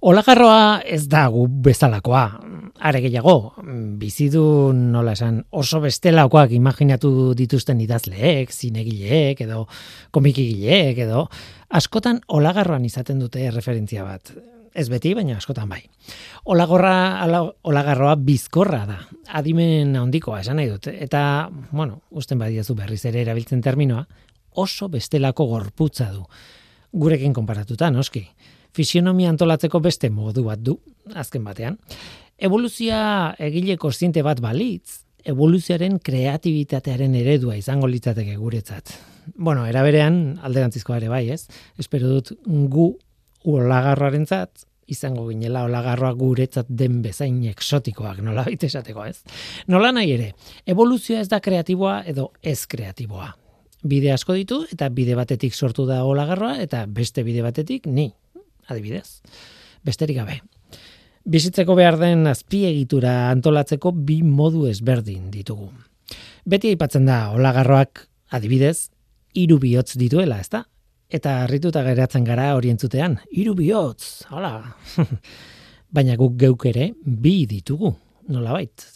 Olagarroa ez da gu bezalakoa, are gehiago, bizidu nola esan oso bestelakoak imaginatu dituzten idazleek, zinegileek edo komikigileek edo askotan olagarroan izaten dute referentzia bat. Ez beti, baina askotan bai. Olagorra, olagarroa bizkorra da. Adimen handikoa esan nahi dut. Eta, bueno, usten badiazu berriz ere erabiltzen terminoa, oso bestelako gorputza du. Gurekin konparatuta, noski fisionomia antolatzeko beste modu bat du, azken batean. Evoluzia egile kontziente bat balitz, evoluzioaren kreatibitatearen eredua izango litzateke guretzat. Bueno, era berean alderantzizkoa ere bai, ez? Espero dut gu olagarroarentzat izango ginela olagarroa guretzat den bezain eksotikoak, nola baita esateko, ez? Nola nahi ere, evoluzioa ez da kreatiboa edo ez kreatiboa. Bide asko ditu eta bide batetik sortu da olagarroa eta beste bide batetik ni adibidez. Besterik gabe. Bizitzeko behar den azpiegitura antolatzeko bi modu ezberdin ditugu. Beti aipatzen da olagarroak adibidez hiru bihotz dituela, ezta? Eta harrituta geratzen gara orientzutean, hiru bihotz. Hala. Baina guk geuk ere bi ditugu, nolabait.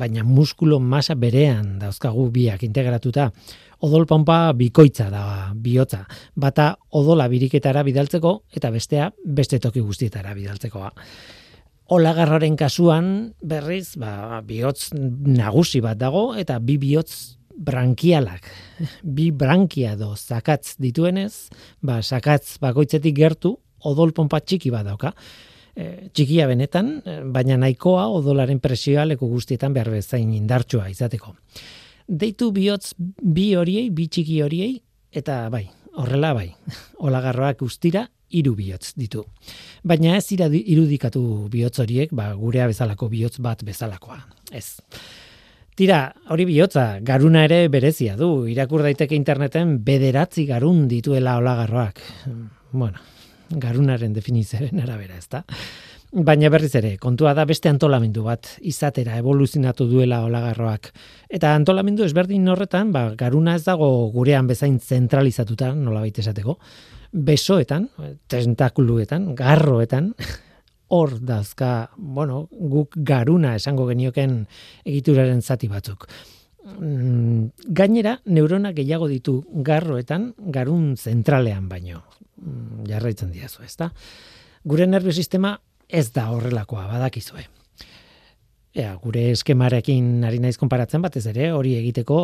Baina muskulo masa berean dauzkagu biak integratuta odol pompa bikoitza da bihotza. Bata odola biriketara bidaltzeko eta bestea beste toki guztietara bidaltzekoa. Olagarroren kasuan berriz ba, bihotz nagusi bat dago eta bi bihotz brankialak, bi brankia do zakatz dituenez, ba, zakatz bakoitzetik gertu odol pompa txiki bat dauka. E, txikia benetan, baina nahikoa odolaren presioa leku guztietan behar bezain indartsua izateko deitu bihotz bi horiei, bi txiki horiei, eta bai, horrela bai, olagarroak ustira, hiru bihotz ditu. Baina ez irudikatu bihotz horiek, ba, gurea bezalako bihotz bat bezalakoa. Ez. Tira, hori bihotza, garuna ere berezia du, irakur daiteke interneten bederatzi garun dituela olagarroak. Bueno, garunaren definizioaren arabera, ez da? Baina berriz ere, kontua da beste antolamendu bat izatera evoluzionatu duela olagarroak. Eta antolamendu ezberdin horretan, ba, garuna ez dago gurean bezain zentralizatuta, nola baita esateko, besoetan, tentakuluetan, garroetan, hor dazka, bueno, guk garuna esango genioken egituraren zati batzuk. Mm, gainera, neurona gehiago ditu garroetan, garun zentralean baino. Mm, jarraitzen diazu, ezta? Gure nervio sistema ez da horrelakoa badakizue. Ea, gure eskemarekin ari naiz konparatzen batez ere, hori egiteko,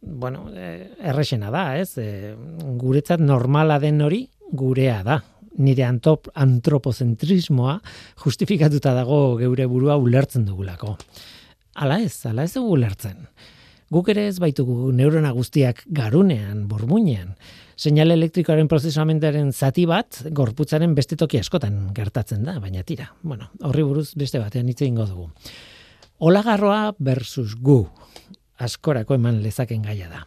bueno, e, errexena da, ez? E, guretzat normala den hori gurea da. Nire antop, antropozentrismoa justifikatuta dago geure burua ulertzen dugulako. Hala ez, hala ez dugu ulertzen. Guk ere ez baitugu neurona guztiak garunean, burmuinean. Seinale elektrikoaren prozesamentaren zati bat gorputzaren beste toki askotan gertatzen da, baina tira. Bueno, horri buruz beste batean hitze eingo dugu. Olagarroa versus gu askorako eman lezaken gaia da.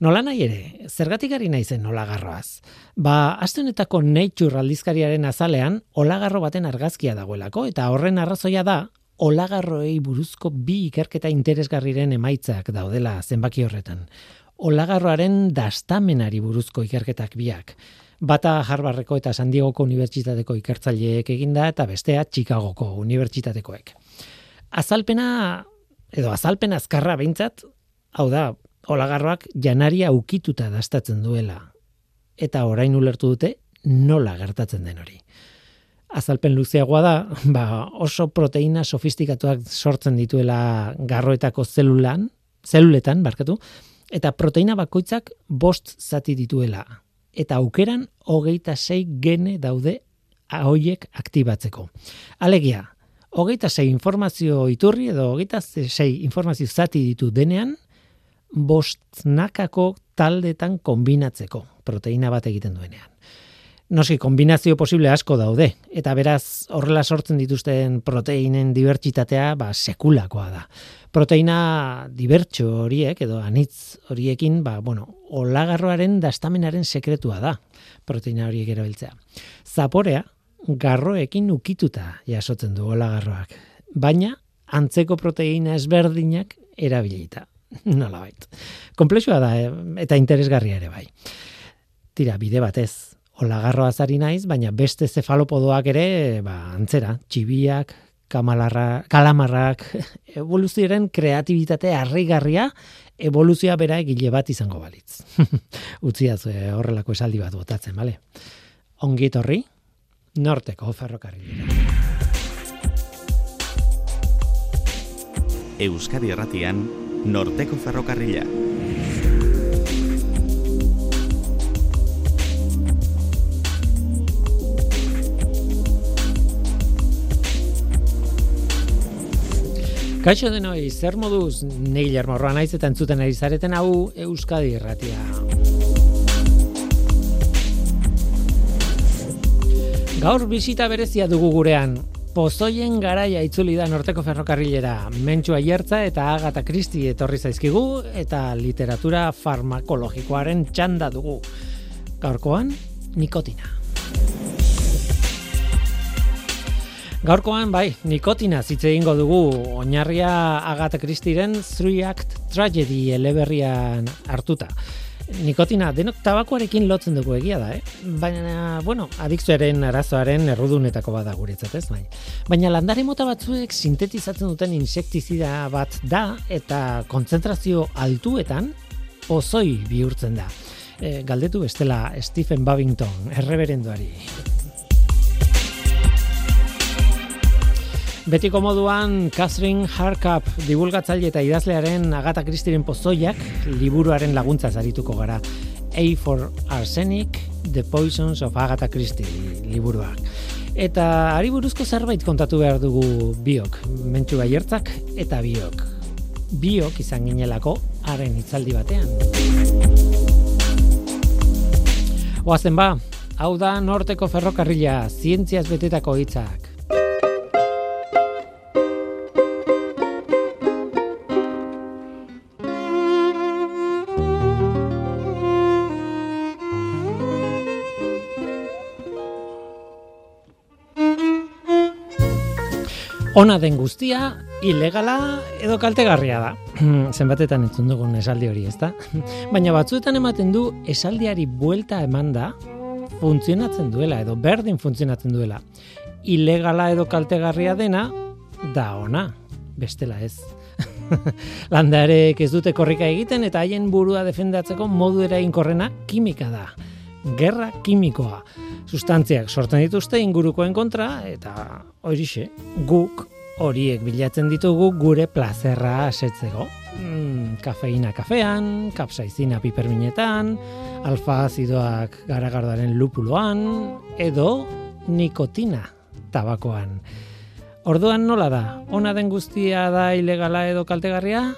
Nola nahi ere, zergatik ari naizen olagarroaz? Ba, astunetako Nature aldizkariaren azalean olagarro baten argazkia dagoelako eta horren arrazoia da olagarroei buruzko bi ikerketa interesgarriren emaitzak daudela zenbaki horretan olagarroaren dastamenari buruzko ikerketak biak. Bata Harvardeko eta San Diegoko unibertsitateko ikertzaileek eginda eta bestea Chicagoko unibertsitatekoek. Azalpena edo azalpena azkarra beintzat, hau da, olagarroak janaria ukituta dastatzen duela eta orain ulertu dute nola gertatzen den hori. Azalpen luzeagoa da, ba, oso proteina sofistikatuak sortzen dituela garroetako zelulan, zeluletan, barkatu, eta proteina bakoitzak bost zati dituela. Eta aukeran hogeita sei gene daude hoiek aktibatzeko. Alegia, hogeita sei informazio iturri edo hogeita sei informazio zati ditu denean, bost nakako taldetan kombinatzeko proteina bat egiten duenean. Noski, kombinazio posible asko daude, eta beraz horrela sortzen dituzten proteinen dibertsitatea ba, sekulakoa da proteina dibertxo horiek edo anitz horiekin, ba, bueno, olagarroaren dastamenaren sekretua da proteina horiek erabiltzea. Zaporea garroekin ukituta jasotzen du olagarroak, baina antzeko proteina ezberdinak erabilita. Nolabait. Komplexua da eh, eta interesgarria ere bai. Tira, bide batez, olagarro azari naiz, baina beste zefalopodoak ere, ba, antzera, txibiak, kamalarra, kalamarrak, evoluzioaren kreatibitate harrigarria, evoluzioa bera egile bat izango balitz. Utziaz horrelako esaldi bat botatzen, bale? Ongi etorri, norteko ferrokarrilera. Euskadi Erratian, norteko ferrokarrila. Kaixo denoi, zer moduz Neil Armorroa naiz eta entzuten ari zareten hau Euskadi Erratia. Gaur bisita berezia dugu gurean. Pozoien garaia itzuli da norteko ferrokarrilera. Mentxua aiertza eta Agatha Christie etorri zaizkigu eta literatura farmakologikoaren txanda dugu. Gaurkoan, nikotina. Gaurkoan, bai, nikotina zitze egingo dugu oinarria Agatha Christieren Three Act Tragedy eleberrian hartuta. Nikotina denok tabakoarekin lotzen dugu egia da, eh? Baina, bueno, adikzioaren arazoaren errudunetako bada guretzat, ez bai. Baina landare mota batzuek sintetizatzen duten insektizida bat da eta kontzentrazio altuetan pozoi bihurtzen da. E, galdetu bestela Stephen Babington, erreberenduari. Betiko moduan Catherine Harkup divulgatzaile eta idazlearen Agatha Christieren pozoiak liburuaren laguntza zarituko gara. A for Arsenic, The Poisons of Agatha Christie liburuak. Eta ari buruzko zerbait kontatu behar dugu biok, mentxu baiertzak eta biok. Biok izan ginelako haren hitzaldi batean. Oazen ba, hau da norteko ferrokarrila, zientziaz betetako hitzak. Ona den guztia, ilegala edo kaltegarria da. Zenbatetan entzun dugun esaldi hori, ezta? Baina batzuetan ematen du esaldiari buelta eman da funtzionatzen duela edo berdin funtzionatzen duela. Ilegala edo kaltegarria dena da ona, bestela ez. Landarek ez dute korrika egiten eta haien burua defendatzeko modu erainkorrena kimika da. Gerra kimikoa sustantziak sortzen dituzte ingurukoen kontra eta horixe guk horiek bilatzen ditugu gure plazerra asetzeko. Mm, kafeina kafean, kapsaizina piperminetan, alfa-azidoak garagardaren lupuloan, edo nikotina tabakoan. Orduan nola da? Ona den guztia da ilegala edo kaltegarria?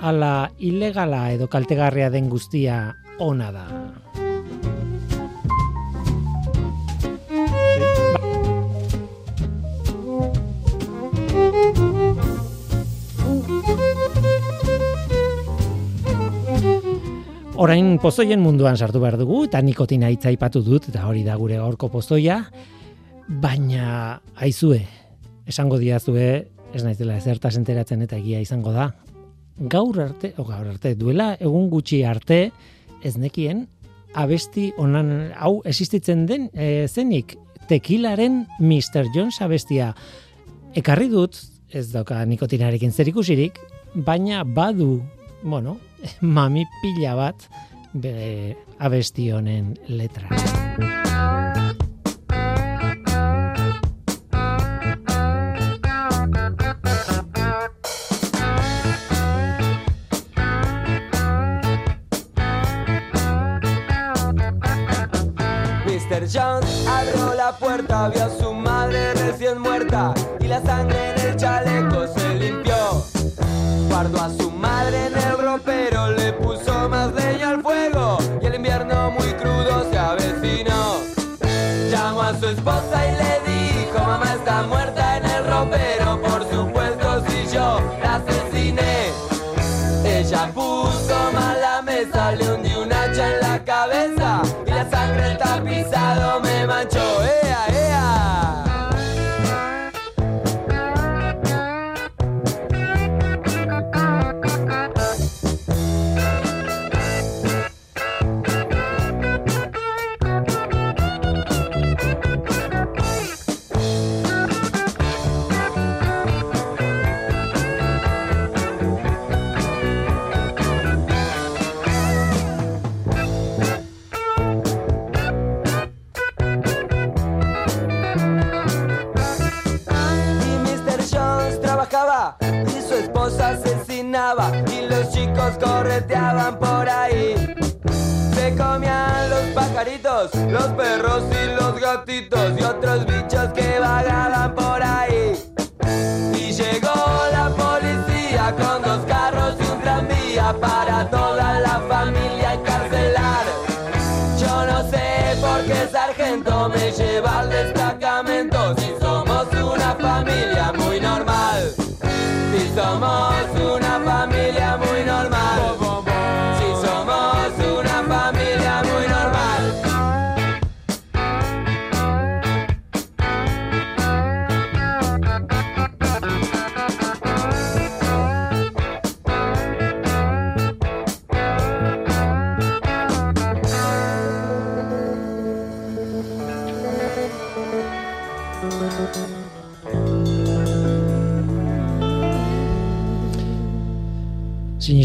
Ala ilegala edo kaltegarria den guztia ona da? Orain pozoien munduan sartu behar dugu, eta nikotina ipatu dut, eta hori da gure gaurko pozoia, baina aizue, esango diazue, ez naizela ezertaz enteratzen eta egia izango da, gaur arte, o gaur arte, duela egun gutxi arte, ez nekien, abesti onan, hau existitzen den, e, zenik, tekilaren Mr. Jones abestia, ekarri dut, ez dauka nikotinarekin zer ikusirik, baina badu bueno, mami pila bat bere abesti honen letra. y se va al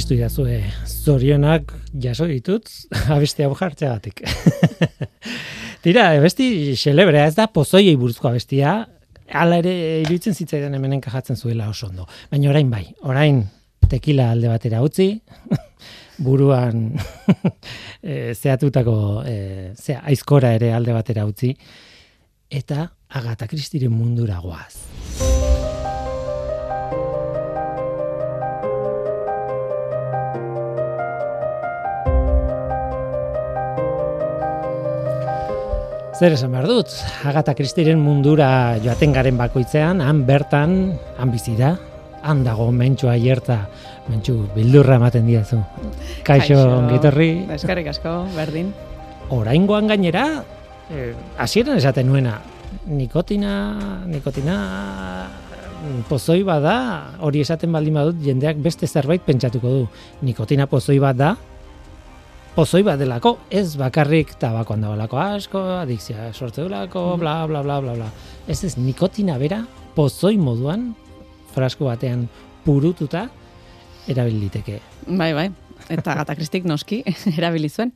Sinistu idazue, zorionak jaso ditut, abesti hau jartzeagatik. Tira, abesti xelebrea ez da pozoiei buruzko abestia, hala ere iruditzen zitzaidan hemen enkajatzen zuela oso ondo. Baina orain bai, orain tekila alde batera utzi, buruan e, zehatutako e, zea, aizkora ere alde batera utzi, eta Agatha Christieren mundura goaz. Zer esan behar dut, Agatha Christieren mundura joaten garen bakoitzean, han bertan, han bizi da, han dago mentxua aierta, mentxu bildurra ematen diazu. Kaixo, ongitorri, Eskerrik asko, berdin. oraingoan gainera, eh, hasieran esaten nuena, nikotina, nikotina pozoi bat da, hori esaten baldin badut, jendeak beste zerbait pentsatuko du. Nikotina pozoi bat da, pozoi bat delako, ez bakarrik tabakoan dagoelako asko, adikzia sortze duelako, bla, bla, bla, bla, bla. Ez ez, nikotina bera, pozoi moduan, frasko batean purututa, erabiliteke. Bai, bai. Eta Gata Kristik noski erabili zuen.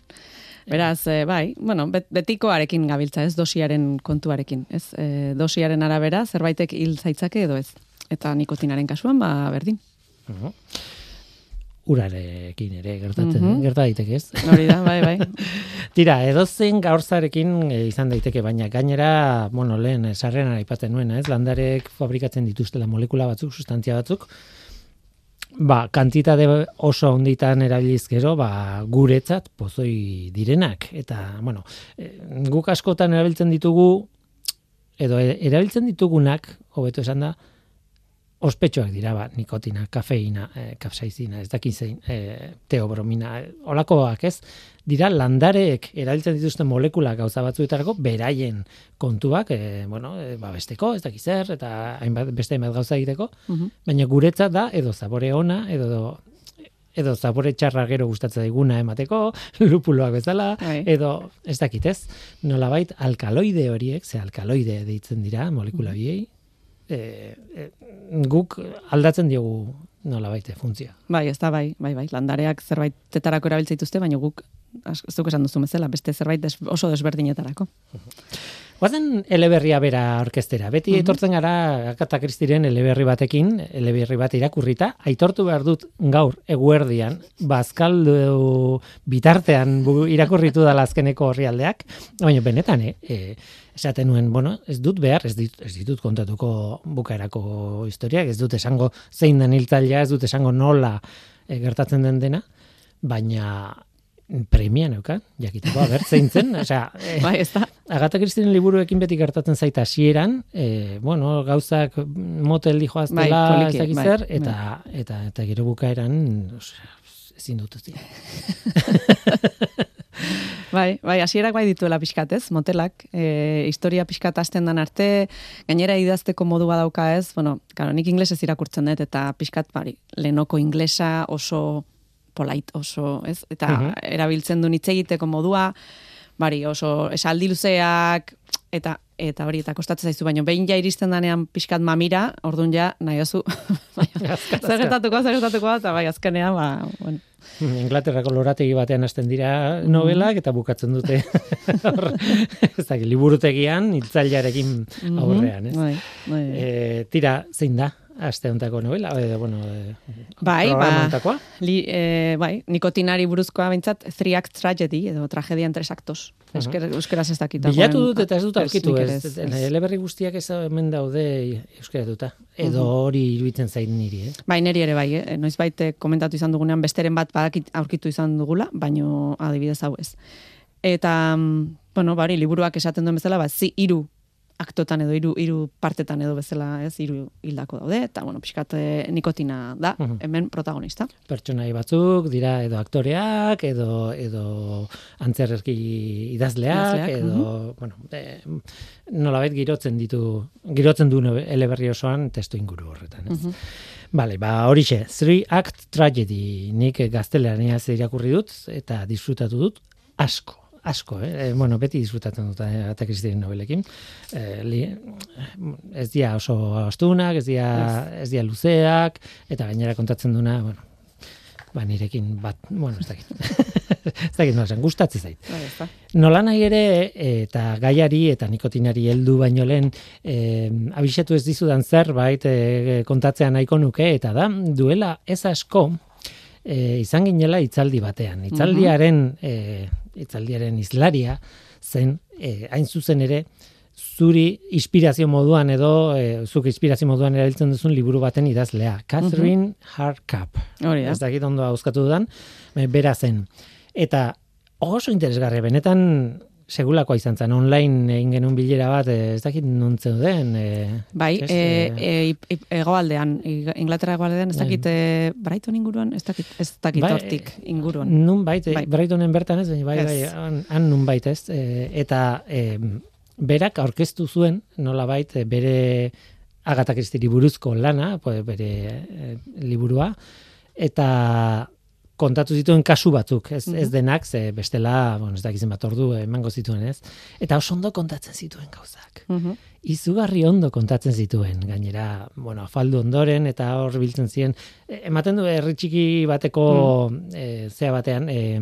Beraz, eh, bai, bueno, bet, betikoarekin gabiltza, ez dosiaren kontuarekin, ez? E, dosiaren arabera zerbaitek hil zaitzake edo ez. Eta nikotinaren kasuan, ba, berdin. Mhm. Urarekin ere gertatzen, Mhm. gerta daiteke, ez? Hori da, bai, bai. Tira, edozein gaurzarekin e, izan daiteke, baina gainera, bueno, lehen eh, sarreran aipatzen nuena, ez? Landarek fabrikatzen dituztela molekula batzuk, sustantzia batzuk, ba, kantitate oso honditan erabiliz gero, ba, guretzat pozoi direnak. Eta, bueno, e, guk askotan erabiltzen ditugu, edo erabiltzen ditugunak, hobeto esan da, ospetxoak dira, ba, nikotina, kafeina, e, kapsaizina, ez dakin zein, e, teobromina, e, olakoak ez, dira landareek erabiltzen dituzten molekulak gauza batzuetarako beraien kontuak, e, bueno, e, ba, besteko, ez dakiz zer, eta hainbat, beste hainbat gauza egiteko, Mhm. baina guretzat da, edo zabore ona, edo edo zabore txarra gero gustatzen daiguna emateko, lupuloak bezala, Bai. edo ez dakit ez, nolabait alkaloide horiek, ze alkaloide deitzen dira molekula biei, e, e, guk aldatzen diogu nolabait funtzioa. Bai, ez da, bai, bai, bai. Landareak zerbaitetarako erabiltza dituzte, baina guk, ez esan duzu bezala, beste zerbait des, oso desberdinetarako. Guazen eleberria bera orkestera. Beti Mhm. aitortzen gara Agatha Christieren eleberri batekin, eleberri bat irakurrita, aitortu behar dut gaur eguerdian, bazkaldu bitartean bu- irakurritu dala azkeneko horrialdeak, baina benetan, eh, eh, esaten nuen, bueno, ez dut behar, ez, dit, ez ditut kontatuko bukaerako historiak, ez dut esango zein den hiltzailea, ez dut esango nola eh, gertatzen den dena, baina premia neukan, jakiteko, aber, zein zen, osea, eh, Bai, ez da. Agatha Christien liburuekin beti gertatzen zaita hasieran, e, bueno, gauzak motel dijoaztela, Bai, poliki, ez dakiz bai, zer, eta, eta, eta gero bukaeran, osea, ezin dut utzi. Bai, bai, hasierak bai dituela pixkat, ez? Motelak, e, historia pixkat hasten dan arte, gainera idazteko modua dauka, ez? Bueno, claro, nik inglesez irakurtzen dut eta pixkat bari, lehenoko inglesa oso polite, oso, ez? Eta Mhm. erabiltzen du hitz egiteko modua, bari, oso esaldi luzeak eta eta hori eta kostatzen zaizu baino behin ja iristen danean pixkat mamira, ordun ja nahiozu. zer gertatuko, zer gertatuko, eta bai azkenean, ba, bueno. Inglaterrako lorategi batean hasten dira novelak eta bukatzen dute ez liburutegian hiltzailearekin aurrean, ez? Bai, bai. E, tira, zein da? Aste hontako novela, edo, bueno, e, Bai, ba, li, e, bai, nikotinari buruzkoa bintzat, three act tragedy, edo tragedia en tres actos. Eusker, euskeraz ez dakit. Bilatu dut eta ez dut aurkitu, ez, ez, eleberri guztiak ez hemen daude euskeratuta. Edo hori iruditzen zait niri, eh? Bai, neri ere bai, eh? noiz baite komentatu izan dugunean besteren bat badakit aurkitu izan dugula, baino adibidez hau ez. Eta, mm, bueno, bari, liburuak esaten duen bezala, ba, zi hiru aktotan edo hiru hiru partetan edo bezala, ez, hiru hildako daude, eta, bueno, pixkat eh, nikotina da, Mhm. hemen protagonista. Pertsonai batzuk dira edo aktoreak, edo edo antzerki idazleak, Idazleak, edo, bueno, e, nolabait girotzen ditu, girotzen du eleberri osoan testu inguru horretan, ez? Mhm. Bale, ba, horixe, Three Act Tragedy, nik gaztelania irakurri dut, eta disfrutatu dut, asko, asko, eh? E, bueno, beti disfrutatzen dut eh, Agatha Christieren nobelekin. E, li, ez dia oso astunak, ez dia, ez dia luzeak, eta gainera kontatzen duna, bueno, ba, nirekin bat, bueno, ez dakit. ez dakit nola esan, gustatzen zait. Bai, ez da. Nola nahi ere, eta gaiari eta nikotinari heldu baino lehen, e, abisatu ez dizudan zerbait e, kontatzea nahiko nuke, eta da, duela ez asko, e, izan ginela hitzaldi batean. Hitzaldiaren, e, hitzaldiaren izlaria zen, e, hain zuzen ere, zuri inspirazio moduan edo e, zuk inspirazio moduan erabiltzen duzun liburu baten idazlea. Catherine Harkup. Hori da. Ez dakit ondo hauzkatu dudan, bera zen. Eta oso interesgarri, benetan segulakoa izan zen, online egin genuen bilera bat, e, ez dakit nuntzen den. E, Bai, ez, e, e, e, ig- Inglaterra hegoaldean, ez Bai. dakit e, Brighton inguruan, ez dakit, ez dakit Bai, hortik inguruan. Nun bait, Bai. Brightonen bertan ez, bai, bai, han, han nun bait ez. Eta e, berak aurkeztu zuen, nola bait, bere Agatha Christie buruzko lana, pues, bere e, liburua, eta kontatu zituen kasu batzuk, ez, ez denak, ze bestela, bueno, ez dakizen bat ordu emango zituen, ez? Eta oso ondo kontatzen zituen gauzak. Mhm. izugarri ondo kontatzen zituen, gainera, bueno, afaldu ondoren eta hor biltzen ziren, e, ematen du herri txiki bateko e, zea batean, e,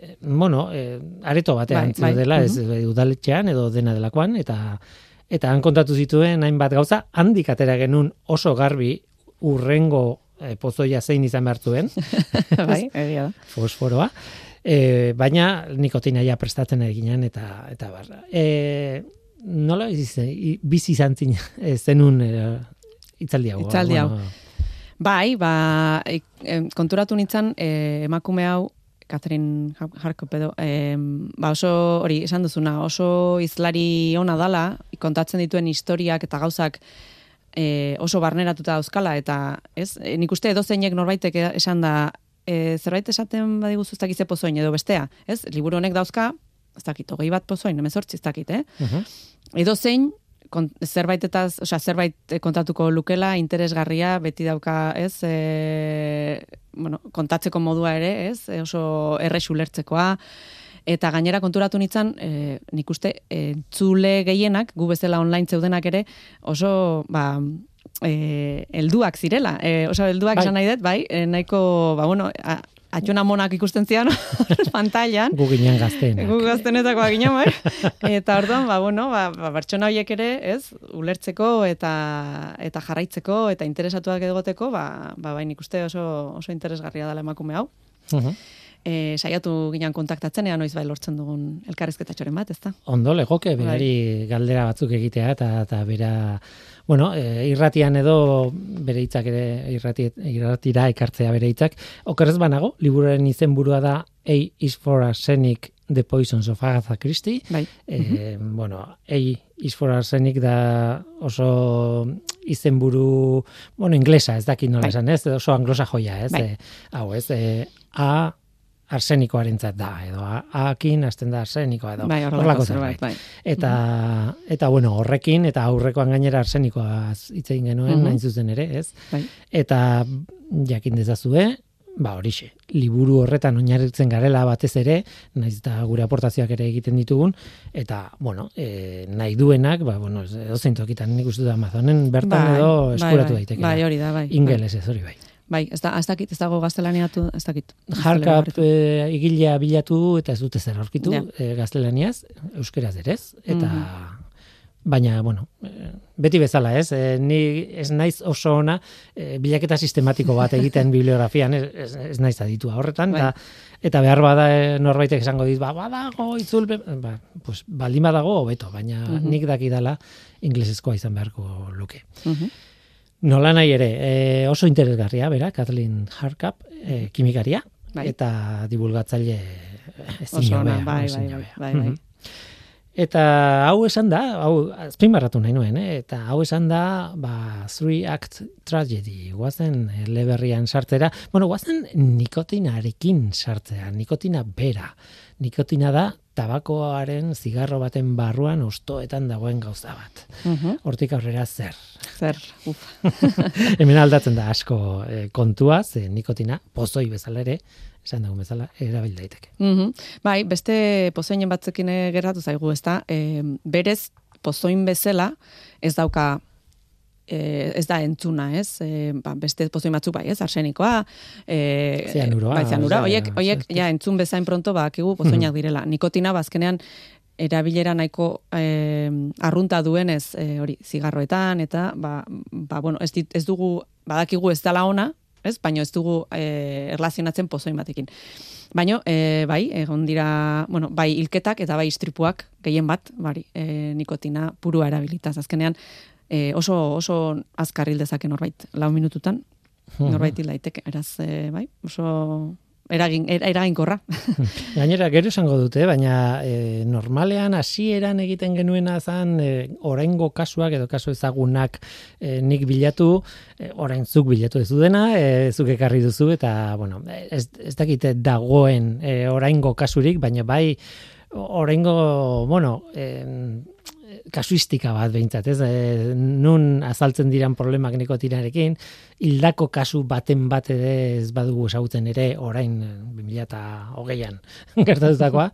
e, bueno, e, areto batean Bai, bai, zeudela, ez e, udaletxean edo dena delakoan, eta eta han kontatu zituen hainbat gauza, handik atera genuen oso garbi urrengo e, pozoia zein izan behar zuen, bai, egia da. fosforoa, e, baina nikotina ja prestatzen eginan eta eta bar. E, nola bizi, bizi izan zin, zenun e, itzaldi hau. Hitzaldi hau. Bueno, Bai, ba, konturatu nintzen, e, emakume hau, Catherine Harkup edo, em, ba oso, hori, esan duzuna, oso izlari ona dala, kontatzen dituen historiak eta gauzak e, oso barneratuta dauzkala, eta ez, e, nik uste edo zeinek norbaitek e- esan da, e, zerbait esaten badiguzu ez dakit ze pozoin edo bestea, ez, liburu honek dauzka, ez dakit, hogei bat pozoin, emezortzi ez dakit, eh? Mhm. edo zein kon, zerbaitetaz, osea, zerbait kontatuko lukela interesgarria beti dauka, ez? E, bueno, kontatzeko modua ere, ez? E, oso errex ulertzekoa eta gainera konturatu nintzen, e, nik uste entzule gehienak, gu bezala online zeudenak ere, oso ba, e, helduak zirela. E, oso helduak Bai. esan nahi dut, bai, e, nahiko, ba, bueno, a, atxona monak ikusten zian pantailan, Gu ginen gazteenak. Gu gaztenetako ginen, bai. Eta orduan, ba, bueno, ba, ba, pertsona horiek ere, ez, ulertzeko eta eta jarraitzeko eta interesatuak egoteko, ba, ba, bai, nik uste oso, oso interesgarria dela emakume hau. Mhm. E, saiatu ginen kontaktatzen, ea noiz bai lortzen dugun elkarrizketatxoren bat, ezta? Ondo legoke berari galdera batzuk egitea eta eta bera bueno, e, irratian edo bere hitzak ere irrati, irratira ekartzea bere hitzak. Okerrez banago, liburuaren izenburua da A is for arsenic The Poisons of Agatha Christie. Bai. E, bueno, A is for arsenic da oso izenburu, bueno, inglesa, ez dakit nola Bai. esan, ez? Oso anglosa joia, ez? Bai. E, hau, ez? E, A arsenikoarentzat da, edo akin hasten da arsenikoa, edo Bai, horrelako zerbait. bai. Eta, eta bueno, horrekin, eta aurrekoan gainera arsenikoa hitz egin genuen, Mhm. hain zuzen ere, ez? Bai. Eta jakin dezazue, ba horixe, liburu horretan oinarritzen garela batez ere, naiz eta gure aportazioak ere egiten ditugun, eta, bueno, e, nahi duenak, ba, bueno, edo zein tokitan nik uste dut Amazonen bertan Bai, edo bai, eskuratu bai, daiteke. Bai, hori da, bai. Ingeles ez hori bai. Bai, ez, da, ez dakit, ez dago gaztelaniatu, ez dakit. Jarkap e, igilea bilatu eta ez dute zer aurkitu Ja. e, gaztelaniaz, euskeraz ere ez, eta baina, bueno, eh, beti bezala, ez? E, ni ez naiz oso ona e, bilaketa sistematiko bat egiten bibliografian, ez, ez, ez naiz aditua horretan, Bai. eta, eta behar bada norbaitek esango dit, ba, badago, itzulpe, ba, pues, baldin badago, hobeto, baina Mhm. nik dakidala inglesezkoa izan beharko luke. Mhm. Nola nahi ere, e, oso interesgarria, bera, Kathleen Harkap, e, kimikaria, Bai. eta divulgatzaile ezin hobea, bai, bai, bai, bai, bai. Mhm. Eta hau esan da, hau azpimarratu nahi nuen, eh? eta hau esan da, ba, three act tragedy, guazen leberrian sartzera, bueno, guazen nikotinarekin sartzea, nikotina bera. Nikotina da tabakoaren zigarro baten barruan ostoetan dagoen gauza bat. Mhm. Hortik aurrera zer. Zer, uf. Hemen aldatzen da asko eh, kontua, ze nikotina, pozoi bezala ere, esan dugun bezala, erabil daiteke. Mhm. Bai, beste pozoinen batzekin eh, gertatu zaigu, ezta? E, berez pozoin bezala ez dauka e, ez da entzuna, ez? E, ba, beste pozoin batzuk bai, ez? Arsenikoa, e, Zianuroa, bai, zianura, osea, hoiek, hoiek, ez- ja, entzun bezain pronto badakigu pozoinak direla. Nikotina bazkenean erabilera nahiko e, arrunta duenez e, hori zigarroetan eta ba, ba bueno, ez, dit, ez dugu badakigu ez dela ona, ez? Baino ez dugu e, erlazionatzen pozoin batekin. Baino, e, bai, egon dira, bueno, bai hilketak eta bai istripuak gehien bat, bari, e, nikotina purua erabilitaz. Azkenean, e, oso, oso azkar hil dezake norbait, lau minututan, norbait hil daiteke, eraz, e, bai, oso eragin, era- eraginkorra. Gainera, gero esango dute, baina e, normalean hasieran egiten genuena zan e, oraingo kasuak edo kasu ezagunak e, nik bilatu, e, orain zuk bilatu ez dena, e, zuk ekarri duzu, eta, bueno, ez, ez dakite dagoen e, oraingo kasurik, baina bai oraingo, bueno, e, kasuistika bat behintzat, ez? E, nun azaltzen diran problemak nikotinarekin, hildako kasu baten bat ere ez badugu esagutzen ere orain eh, 2008an gertatutakoa,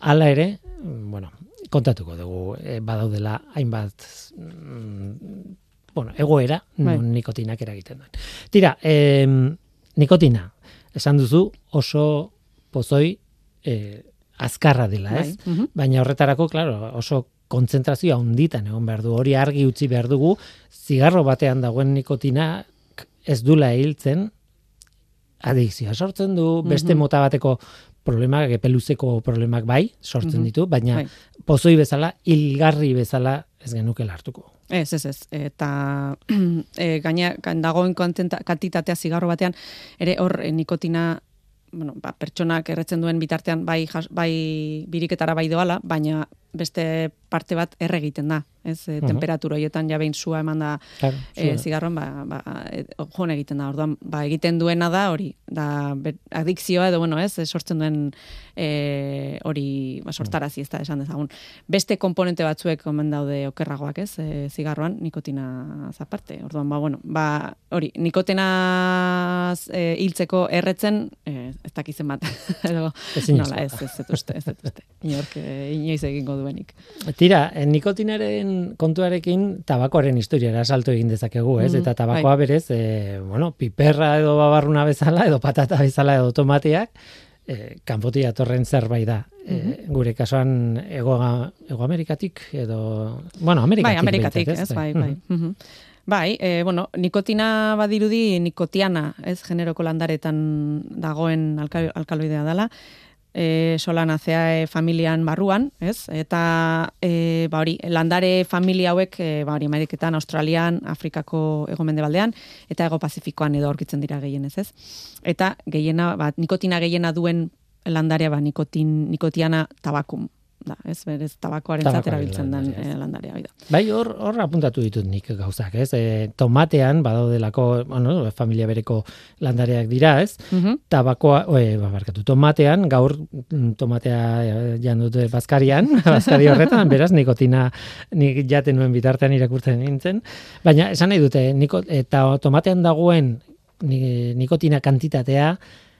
hala ere, bueno, kontatuko dugu e, badaudela hainbat mm, bueno, egoera Bai. non nikotinak eragiten duen. Tira, em, nikotina, esan duzu oso pozoi e, azkarra dela, ez? Bai. Mhm. Baina horretarako, claro, oso kontzentrazioa handitan egon behar du. Hori argi utzi behar dugu, zigarro batean dagoen nikotina ez dula hiltzen, adikzioa sortzen du, beste Mhm. mota bateko problemak, epeluzeko problemak bai, sortzen Mhm. ditu, baina Bai. pozoi bezala, hilgarri bezala ez genuke hartuko. Ez, ez, ez. Eta e, gaina gain dagoen kantitatea zigarro batean, ere hor e, nikotina bueno, ba, pertsonak erretzen duen bitartean bai, jas, bai biriketara bai doala, baina beste parte bat erre egiten da. Ez, e, Mhm. temperatura hoietan ja behin sua eman da Claro, e, zua- zigarroan, ba, ba, e, joan egiten da. Orduan, ba, egiten duena da hori, da adikzioa edo, bueno, ez, e, sortzen duen e, hori ba, sortarazi ez da esan dezagun. Beste komponente batzuek omen daude okerragoak, ez, e, zigarroan, nikotina zaparte. Orduan, ba, bueno, ba, hori, nikotina e, hiltzeko erretzen, e, ez dakizen bat. edo, nola, ez, ez, ez, uste, ez, dut uste. Inork, e, inoiz egingo duenik. Tira, eh, nikotinaren kontuarekin tabakoaren historiara salto egin dezakegu, ez? Mhm, Eta tabakoa berez, e, bueno, piperra edo babarruna bezala, edo patata bezala, edo tomateak, e, kanpotik atorren zerbait da. E, gure kasuan ego, ego Amerikatik, edo, bueno, Amerikatik. Bai, Amerikatik, behintzat, ez, bai, bai. Mhm. Bai, e, bueno, nikotina badirudi nikotiana, ez, generoko landaretan dagoen alka, alkaloidea dela, e, solanaceae familian barruan, ez? Eta e, ba hori, landare familia hauek e, ba hori Ameriketan, Australian, Afrikako egomendebaldean eta ego Pazifikoan edo aurkitzen dira gehienez, ez? Eta gehiena, ba, nikotina gehiena duen landarea ba nikotin nikotiana tabakum da, ez? Berez tabakoaren Tabakoaren erabiltzen den eh, landarea da. Bai, hor, hor apuntatu ditut nik gauzak, ez? E, tomatean, badaudelako, bueno, familia bereko landareak dira, ez? Mhm. tabakoa, oe, barkatu, tomatean, gaur mm, tomatea eh, jan dute bazkarian, bazkari horretan, beraz, nikotina nik jaten nuen bitartean irakurtzen nintzen, baina esan nahi dute, niko, eta tomatean dagoen ni, nikotina kantitatea,